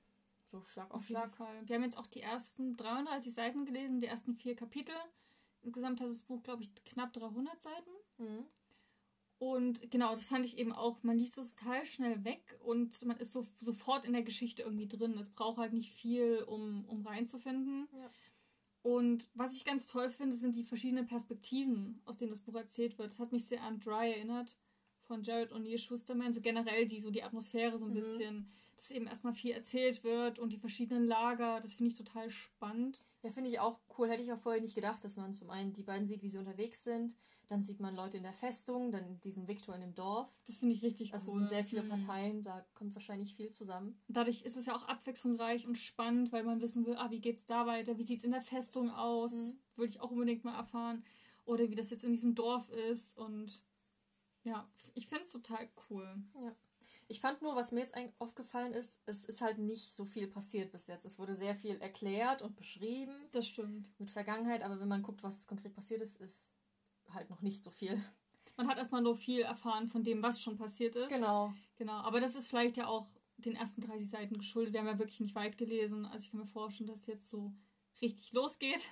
so Schlag auf, auf Schlag. Fall. Wir haben jetzt auch die ersten 33 Seiten gelesen, die ersten vier Kapitel. Insgesamt hat das Buch, glaube ich, knapp 300 Seiten. Mhm. Und genau, das fand ich eben auch, man liest es total schnell weg und man ist so, sofort in der Geschichte irgendwie drin. Es braucht halt nicht viel, um, um reinzufinden. Ja. Und was ich ganz toll finde, sind die verschiedenen Perspektiven, aus denen das Buch erzählt wird. Das hat mich sehr an Dry erinnert, von Jared O'Neill Schusterman. So generell die, so die Atmosphäre so ein Mhm. bisschen, dass eben erstmal viel erzählt wird und die verschiedenen Lager. Das finde ich total spannend. Ja, finde ich auch cool. Hätte ich auch vorher nicht gedacht, dass man zum einen die beiden sieht, wie sie unterwegs sind. Dann sieht man Leute in der Festung, dann diesen Victor in dem Dorf. Das finde ich richtig Also cool. es sind sehr viele Mhm. Parteien, da kommt wahrscheinlich viel zusammen. Dadurch ist es ja auch abwechslungsreich und spannend, weil man wissen will, ah, wie geht's da weiter? Wie sieht's in der Festung aus? Mhm. Das würde ich auch unbedingt mal erfahren. Oder wie das jetzt in diesem Dorf ist. Und ja, ich finde es total cool. Ich fand nur, was mir jetzt eigentlich aufgefallen ist, es ist halt nicht so viel passiert bis jetzt. Es wurde sehr viel erklärt und beschrieben Das stimmt. mit Vergangenheit, aber wenn man guckt, was konkret passiert ist, ist halt noch nicht so viel. Man hat erstmal nur viel erfahren von dem, was schon passiert ist. Genau. Genau. Aber das ist vielleicht ja auch den ersten 30 Seiten geschuldet. Wir haben ja wirklich nicht weit gelesen. Also ich kann mir vorstellen, dass es jetzt so richtig losgeht.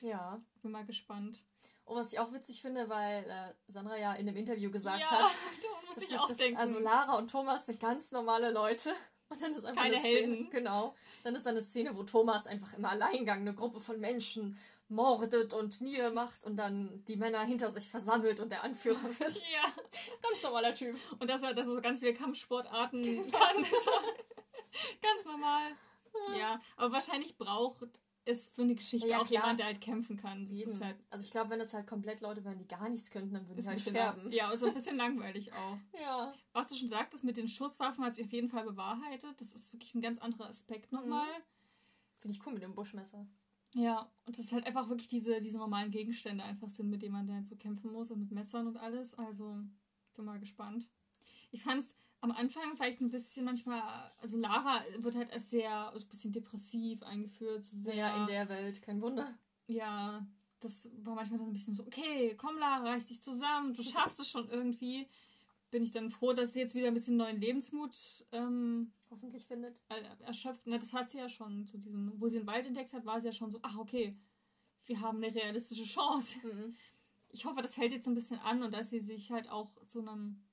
Ja. Bin mal gespannt. Und was ich auch witzig finde, weil äh, Sandra ja in einem Interview gesagt ja, hat, da das auch das, also Lara und Thomas sind ganz normale Leute. Und dann ist einfach Keine eine Szene, Helden. Genau. Dann ist da eine Szene, wo Thomas einfach im Alleingang eine Gruppe von Menschen mordet und niedermacht und dann die Männer hinter sich versammelt und der Anführer wird. ja. Ganz normaler Typ. Und dass er, dass er so ganz viele Kampfsportarten kann. Ganz normal. Ja, aber wahrscheinlich braucht es für eine Geschichte Ja, auch klar. jemand, der halt kämpfen kann. Das ist halt Also ich glaube, wenn es halt komplett Leute wären, die gar nichts könnten, dann würden ist sie halt sterben. Ja, ist ein bisschen langweilig auch. Ja. Was du schon sagtest, mit den Schusswaffen hat sich auf jeden Fall bewahrheitet. Das ist wirklich ein ganz anderer Aspekt nochmal. Finde ich cool mit dem Buschmesser. Ja, und das ist halt einfach wirklich diese, diese normalen Gegenstände einfach sind, mit denen man dann so kämpfen muss und mit Messern und alles. Also, bin mal gespannt. Ich fand es am Anfang vielleicht ein bisschen manchmal, also Lara wird halt als sehr, also ein bisschen depressiv eingeführt. so Sehr, Ja, in der Welt, kein Wunder. ja, das war manchmal dann ein bisschen so, okay, komm Lara, reiß dich zusammen, du schaffst es schon irgendwie. Bin ich dann froh, dass sie jetzt wieder ein bisschen neuen Lebensmut ähm, Hoffentlich findet. er- erschöpft. Na, das hat sie ja schon, zu diesem, wo sie den Wald entdeckt hat, war sie ja schon so, ach okay, wir haben eine realistische Chance. Mhm. Ich hoffe, das hält jetzt ein bisschen an und dass sie sich halt auch zu einem,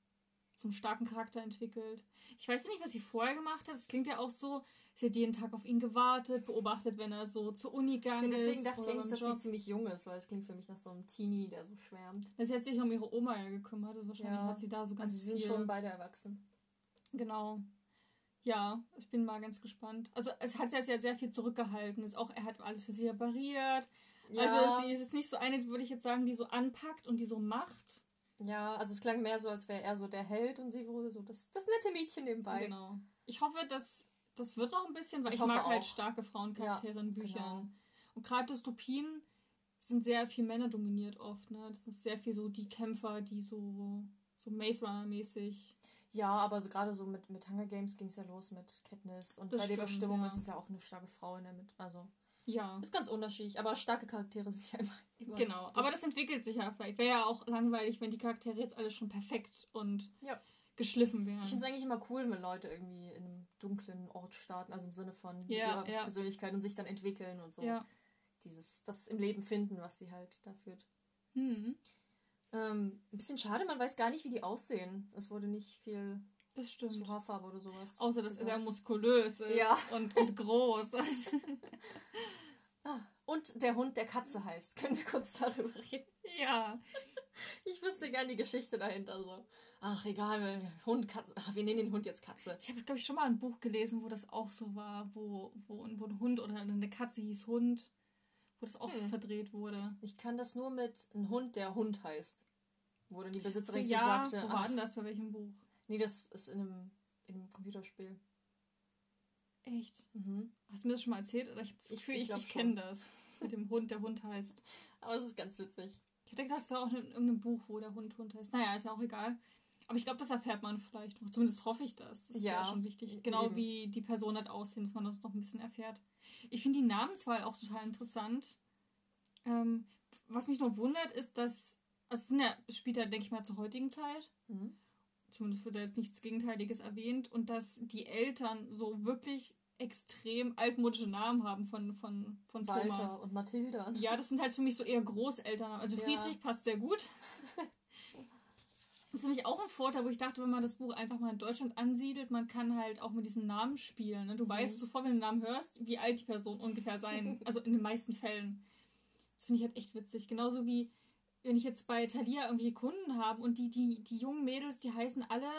zum starken Charakter entwickelt. Ich weiß nicht, was sie vorher gemacht hat. Es klingt ja auch so, sie hat jeden Tag auf ihn gewartet, beobachtet, wenn er so zur Uni Ja, gegangen ist. deswegen dachte ich eigentlich, dass sie ziemlich jung ist, weil es klingt für mich nach so einem Teenie, der so schwärmt. Sie hat sich um ihre Oma ja gekümmert. Also wahrscheinlich Ja. hat sie da so ganz Also sie sind schon beide erwachsen. Genau. Ja, ich bin mal ganz gespannt. Also es hat sie ja sehr viel zurückgehalten. Ist auch, er hat alles für sie repariert. Also sie ist jetzt nicht so eine, würde ich jetzt sagen, die so anpackt und die so macht. Ja, also es klang mehr so, als wäre er so der Held und sie wurde so das, das nette Mädchen nebenbei. Genau. Ich hoffe, dass das wird noch ein bisschen, weil Ich ich, mag halt auch. starke Frauencharaktere in Büchern. genau. Und gerade Dystopien sind sehr viel Männer dominiert oft. Ne? Das ist sehr viel so die Kämpfer, die so, so Maze Runner-mäßig. Ja, aber so gerade so mit, mit Hunger Games ging es ja los mit Katniss. Und Das bei der stimmt, Bestimmung ja. ist es ja auch eine starke Frau in der Mitte. Also Ja. ist ganz unterschiedlich, aber starke Charaktere sind ja immer. immer Genau, aber das entwickelt sich ja vielleicht. Wäre ja auch langweilig, wenn die Charaktere jetzt alle schon perfekt und Ja. geschliffen wären. Ich finde es eigentlich immer cool, wenn Leute irgendwie in einem dunklen Ort starten, also im Sinne von Ja, ihrer ja. Persönlichkeit und sich dann entwickeln und so. Ja. Dieses, das im Leben finden, was sie halt da führt. Hm, Ähm, ein bisschen schade, man weiß gar nicht, wie die aussehen. Es wurde nicht viel das stimmt. zu Haarfarbe oder sowas. Außer, dass er gesagt. sehr muskulös ist Ja. und, und groß. Ah, und der Hund, der Katze heißt. Können wir kurz darüber reden? ja. Ich wüsste gern die Geschichte dahinter so. Ach, egal, Hund, Katze. Ach, wir nennen den Hund jetzt Katze. Ich habe, glaube ich, schon mal ein Buch gelesen, wo das auch so war, wo, wo, wo ein Hund oder eine Katze hieß Hund, wo das auch so Hm. verdreht wurde. Ich kann das nur mit einem Hund, der Hund heißt. Wo dann die So, Besitzerin so ja, sagte, wo war denn das, bei welchem Buch? Nee, das ist in einem, in einem Computerspiel. Echt? Mhm. Hast du mir das schon mal erzählt? Oder ich habe das Ich- Gefühl, ich ich, ich kenne das. Mit dem Hund, der Hund heißt. Aber es ist ganz witzig. Ich denke, das wäre auch in irgendeinem Buch, wo der Hund Hund heißt. Naja, ist ja auch egal. Aber ich glaube, das erfährt man vielleicht noch. Zumindest hoffe ich das. Das Ja, wäre schon wichtig. Genau eben. wie die Person hat aussehen, dass man das noch ein bisschen erfährt. Ich finde die Namenswahl auch total interessant. Ähm, was mich nur wundert, ist, dass. Also es sind ja, ja, denke ich mal, zur heutigen Zeit. Mhm. Zumindest wird da jetzt nichts Gegenteiliges erwähnt. Und dass die Eltern so wirklich extrem altmodische Namen haben von, von, von Walter Thomas. und Mathilda. Ja, das sind halt für mich so eher Großeltern. Also Ja. Friedrich passt sehr gut. Das ist nämlich auch ein Vorteil, wo ich dachte, wenn man das Buch einfach mal in Deutschland ansiedelt, man kann halt auch mit diesen Namen spielen. Ne? Du mhm. weißt sofort, wenn du den Namen hörst, wie alt die Person ungefähr sein. also in den meisten Fällen. Das finde ich halt echt witzig. Genauso wie wenn ich jetzt bei Thalia irgendwie Kunden habe und die, die, die jungen Mädels, die heißen alle,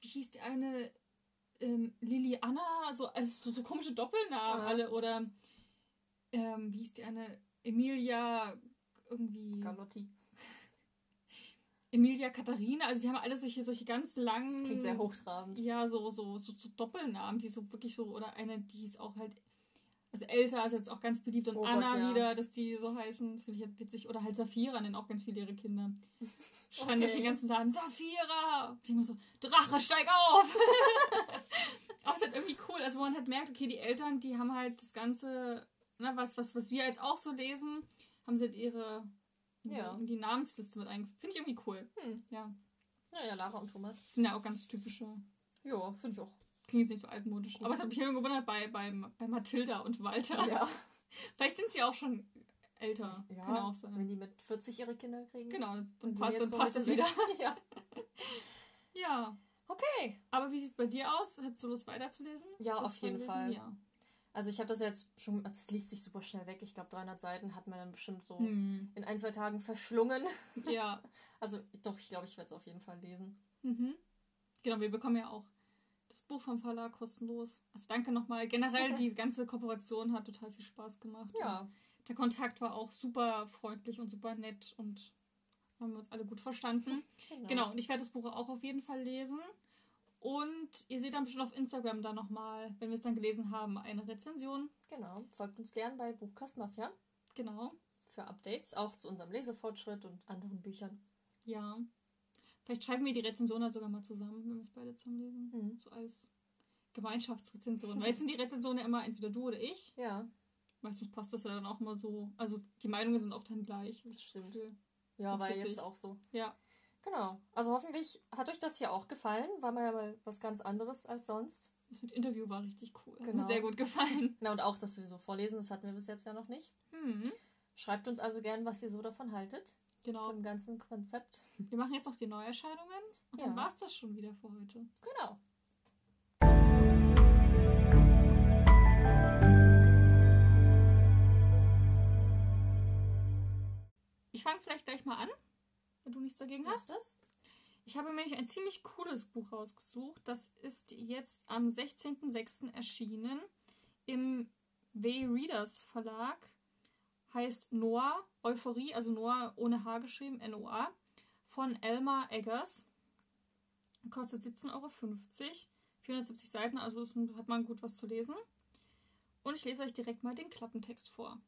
wie hieß die eine, ähm, Lili Anna, so, also so, so komische Doppelnamen ja. alle oder ähm, wie hieß die eine, Emilia irgendwie. Carlotti. Emilia Katharina, also die haben alle solche, solche ganz langen. Das klingt sehr hochtrabend. Ja, so, so, so, so Doppelnamen, die so wirklich so, oder eine, die ist auch halt also Elsa ist jetzt auch ganz beliebt und oh Anna Gott, ja. wieder, dass die so heißen. Das finde ich halt witzig. Oder halt Saphira nennen auch ganz viele ihre Kinder. Schreien okay. durch den ganzen Laden, Saphira! Und ich immer so, Drache, steig auf! Aber es ist halt irgendwie cool. Also man halt merkt, okay, die Eltern, die haben halt das Ganze, na, was, was, was wir jetzt auch so lesen, haben sie halt ihre ja. in die Namensliste mit eingefügt. Finde ich irgendwie cool. Hm. Ja. Naja, Lara und Thomas. Sind ja auch ganz typische. Ja, finde ich auch. Klingt jetzt nicht so altmodisch. Aber es hat mich immer gewundert bei, bei, bei Mathilda und Walter. Ja. Vielleicht sind sie auch schon älter. Ja, Kann auch sein. Wenn die mit 40 ihre Kinder kriegen. Genau, dann, passt, dann so passt das wieder. ja. ja. Okay. Aber wie sieht es bei dir aus? Hättest du Lust weiterzulesen? Ja, auf jeden Fall. Ja. Also ich habe das jetzt schon, das liest sich super schnell weg. Ich glaube 300 Seiten hat man dann bestimmt so hm. in ein, zwei Tagen verschlungen. Ja. also doch, ich glaube, ich werde es auf jeden Fall lesen. Mhm. Genau, wir bekommen ja auch das Buch vom Verlag kostenlos. Also danke nochmal. Generell, die ganze Kooperation hat total viel Spaß gemacht. Ja. Und der Kontakt war auch super freundlich und super nett und haben wir uns alle gut verstanden. Genau. genau. Und ich werde das Buch auch auf jeden Fall lesen. Und ihr seht dann bestimmt auf Instagram dann nochmal, wenn wir es dann gelesen haben, eine Rezension. Genau. Folgt uns gern bei Buchkast Mafia. Genau. Für Updates, auch zu unserem Lesefortschritt und anderen Büchern. Ja. Vielleicht schreiben wir die Rezension da sogar mal zusammen, wenn wir es beide zusammen lesen. Mhm. So als Gemeinschaftsrezension. Weil jetzt sind die Rezensionen immer entweder du oder ich. Ja. Meistens passt das ja dann auch mal so. Also die Meinungen sind oft dann gleich. Das stimmt. Das ja, war jetzt auch so. Ja. Genau. Also hoffentlich hat euch das hier auch gefallen. War mal ja mal was ganz anderes als sonst. Das mit Interview war richtig cool. Genau. Hat mir genau. sehr gut gefallen. Na und auch, dass wir so vorlesen, das hatten wir bis jetzt ja noch nicht. Mhm. Schreibt uns also gern, was ihr so davon haltet. Genau. Vom ganzen Konzept. Wir machen jetzt noch die Neuerscheinungen und ja. dann war es das schon wieder für heute. Genau. Ich fange vielleicht gleich mal an, wenn du nichts dagegen hast. Das? Ich habe mir ein ziemlich cooles Buch rausgesucht. Das ist jetzt am 16.06. erschienen im W-Readers Verlag heißt Noah, Euphorie, also Noah ohne H geschrieben, N-O-A, von Elmar Eggers. Kostet 17,50 Euro. 470 Seiten, also hat man gut was zu lesen. Und ich lese euch direkt mal den Klappentext vor.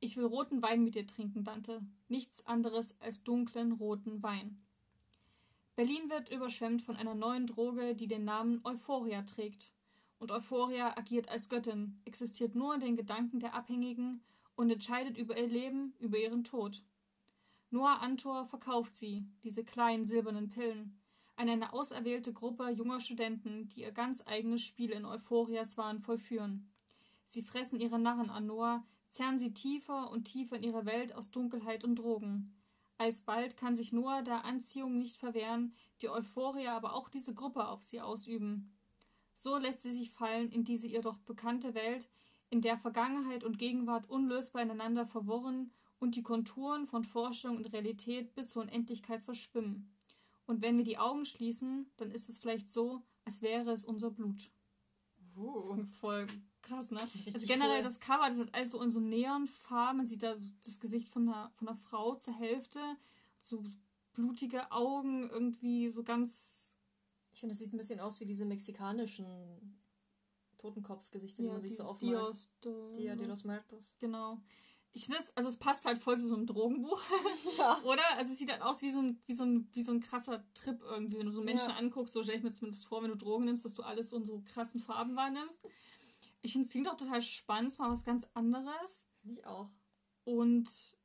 Ich will roten Wein mit dir trinken, Dante. Nichts anderes als dunklen roten Wein. Berlin wird überschwemmt von einer neuen Droge, die den Namen Euphoria trägt. Und Euphoria agiert als Göttin, existiert nur in den Gedanken der Abhängigen und entscheidet über ihr Leben, über ihren Tod. Noah Antor verkauft sie, diese kleinen silbernen Pillen, an eine auserwählte Gruppe junger Studenten, die ihr ganz eigenes Spiel in Euphorias Wahn vollführen. Sie fressen ihre Narren an Noah, zerren sie tiefer und tiefer in ihre Welt aus Dunkelheit und Drogen. Alsbald kann sich Noah der Anziehung nicht verwehren, die Euphoria aber auch diese Gruppe auf sie ausüben. So lässt sie sich fallen in diese ihr doch bekannte Welt, in der Vergangenheit und Gegenwart unlösbar ineinander verworren und die Konturen von Forschung und Realität bis zur Unendlichkeit verschwimmen. Und wenn wir die Augen schließen, dann ist es vielleicht so, als wäre es unser Blut. Uh. Das ist voll krass, ne? Also generell cool. das Cover, das ist alles so in so Neonfarben. Man sieht da so das Gesicht von einer, von einer Frau zur Hälfte, so blutige Augen, irgendwie so ganz. Ich finde, das sieht ein bisschen aus wie diese mexikanischen Totenkopfgesichter, ja, die man sich so aufmalt. Dios de, Dia de los Muertos. Genau. Ich finde also es passt halt voll zu so einem Drogenbuch. Ja. Oder? Also es sieht halt aus wie so ein, wie so ein, wie so ein krasser Trip irgendwie. Wenn du so Menschen ja. anguckst, so stelle ich mir zumindest vor, wenn du Drogen nimmst, dass du alles so in so krassen Farben wahrnimmst. Ich finde, es klingt auch total spannend, mal was ganz anderes. Ich auch. Und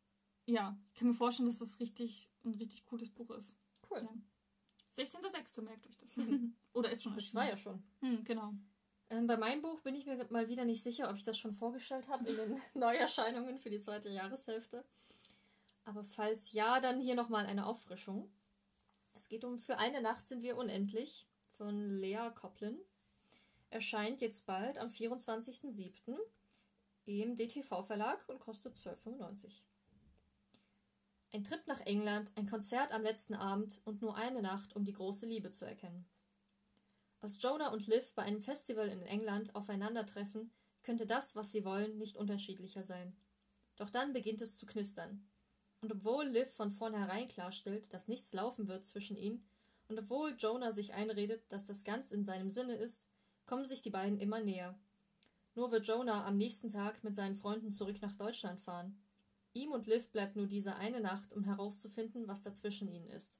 ja, ich kann mir vorstellen, dass das richtig ein richtig cooles Buch ist. Cool. Ja. 16.06. merkt euch das. Oder ist schon Das war ja schon. Hm, genau. Ähm, bei meinem Buch bin ich mir mal wieder nicht sicher, ob ich das schon vorgestellt habe in den Neuerscheinungen für die zweite Jahreshälfte. Aber falls ja, dann hier nochmal eine Auffrischung. Es geht um Für eine Nacht sind wir unendlich von Lea Coplin. Erscheint jetzt bald am 24.07. im DTV-Verlag und kostet 12,95. Ein Trip nach England, ein Konzert am letzten Abend und nur eine Nacht, um die große Liebe zu erkennen. Als Jonah und Liv bei einem Festival in England aufeinandertreffen, könnte das, was sie wollen, nicht unterschiedlicher sein. Doch dann beginnt es zu knistern. Und obwohl Liv von vornherein klarstellt, dass nichts laufen wird zwischen ihnen, und obwohl Jonah sich einredet, dass das ganz in seinem Sinne ist, kommen sich die beiden immer näher. Nur wird Jonah am nächsten Tag mit seinen Freunden zurück nach Deutschland fahren. Ihm und Liv bleibt nur diese eine Nacht, um herauszufinden, was dazwischen ihnen ist.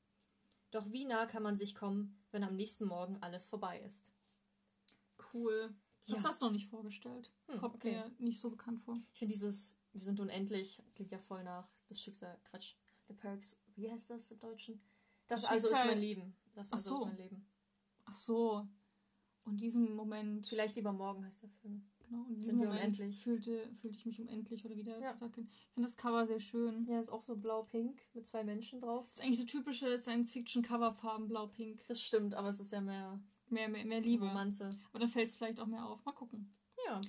Doch wie nah kann man sich kommen, wenn am nächsten Morgen alles vorbei ist? Cool. Ich Ja. hab's das noch nicht vorgestellt. Hm, Kommt okay. mir nicht so bekannt vor. Ich finde dieses Wir sind unendlich klingt ja voll nach das Schicksal. Quatsch. The Perks. Wie heißt das im Deutschen? Das Das also ist mein Leben. Das also so. ist mein Leben. Ach so. Und diesem Moment. Vielleicht lieber morgen heißt der Film. Genau, in Sind wir unendlich. fühlte, fühlte ich mich unendlich oder wieder Ja. Ich finde das Cover sehr schön. Ja, ist auch so blau-pink mit zwei Menschen drauf. Das ist eigentlich so typische Science-Fiction-Coverfarben, blau-pink. Das stimmt, aber es ist ja mehr Mehr, mehr, mehr Liebe. Romanze. Aber dann fällt es vielleicht auch mehr auf. Mal gucken. Ja.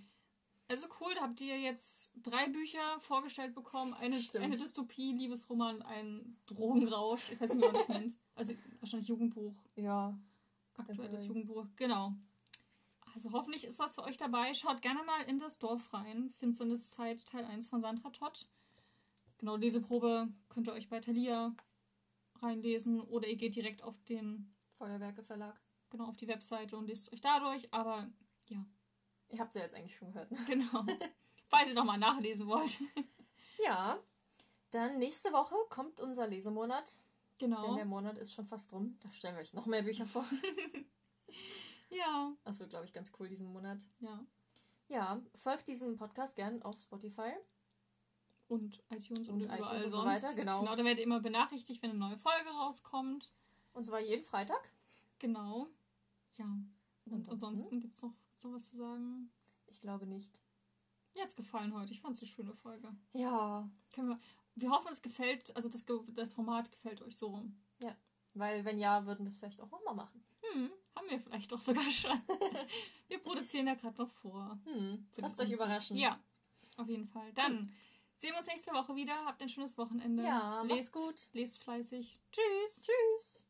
Also cool, da habt ihr jetzt drei Bücher vorgestellt bekommen. Eine, Stimmt. eine Dystopie, Liebesroman, und ein Drogenrausch. Ich weiß nicht, wie man das nennt. Also wahrscheinlich Jugendbuch. Ja. Aktuelles. Jugendbuch. Genau. Also hoffentlich ist was für euch dabei. Schaut gerne mal in das Dorf rein. Finsterniszeit Teil 1 von Sandra Todd. Genau, Leseprobe könnt ihr euch bei Thalia reinlesen oder ihr geht direkt auf den, Feuerwerke Verlag. genau, auf die Webseite und lest euch dadurch. Aber ja, Ihr habt ja jetzt eigentlich schon gehört. Ne? genau. Falls ihr nochmal nachlesen wollt. Ja. Dann nächste Woche kommt unser Lesemonat. Denn Genau. der Monat ist schon fast rum. Da stellen wir euch noch mehr Bücher vor. Ja. Das wird, glaube ich, ganz cool diesen Monat. Ja. Ja, folgt diesem Podcast gern auf Spotify. Und iTunes und, Und überall iTunes und so weiter, genau. Genau, da werdet ihr immer benachrichtigt, wenn eine neue Folge rauskommt. Und zwar jeden Freitag. Genau. Ja. Und Ansonsten? ansonsten gibt es noch sowas zu sagen. Ich glaube nicht. Mir hat's gefallen heute. Ich fand es eine schöne Folge. Ja, Können wir, wir hoffen, es gefällt, also das, das Format gefällt euch so rum. weil wenn ja, würden wir es vielleicht auch nochmal machen. Hm, haben wir vielleicht auch sogar schon. wir produzieren ja gerade noch vor. Hm, lasst euch überraschen. Ja, auf jeden Fall. Dann sehen wir uns nächste Woche wieder. Habt ein schönes Wochenende. Ja, lest gut. Lest fleißig. Tschüss. Tschüss.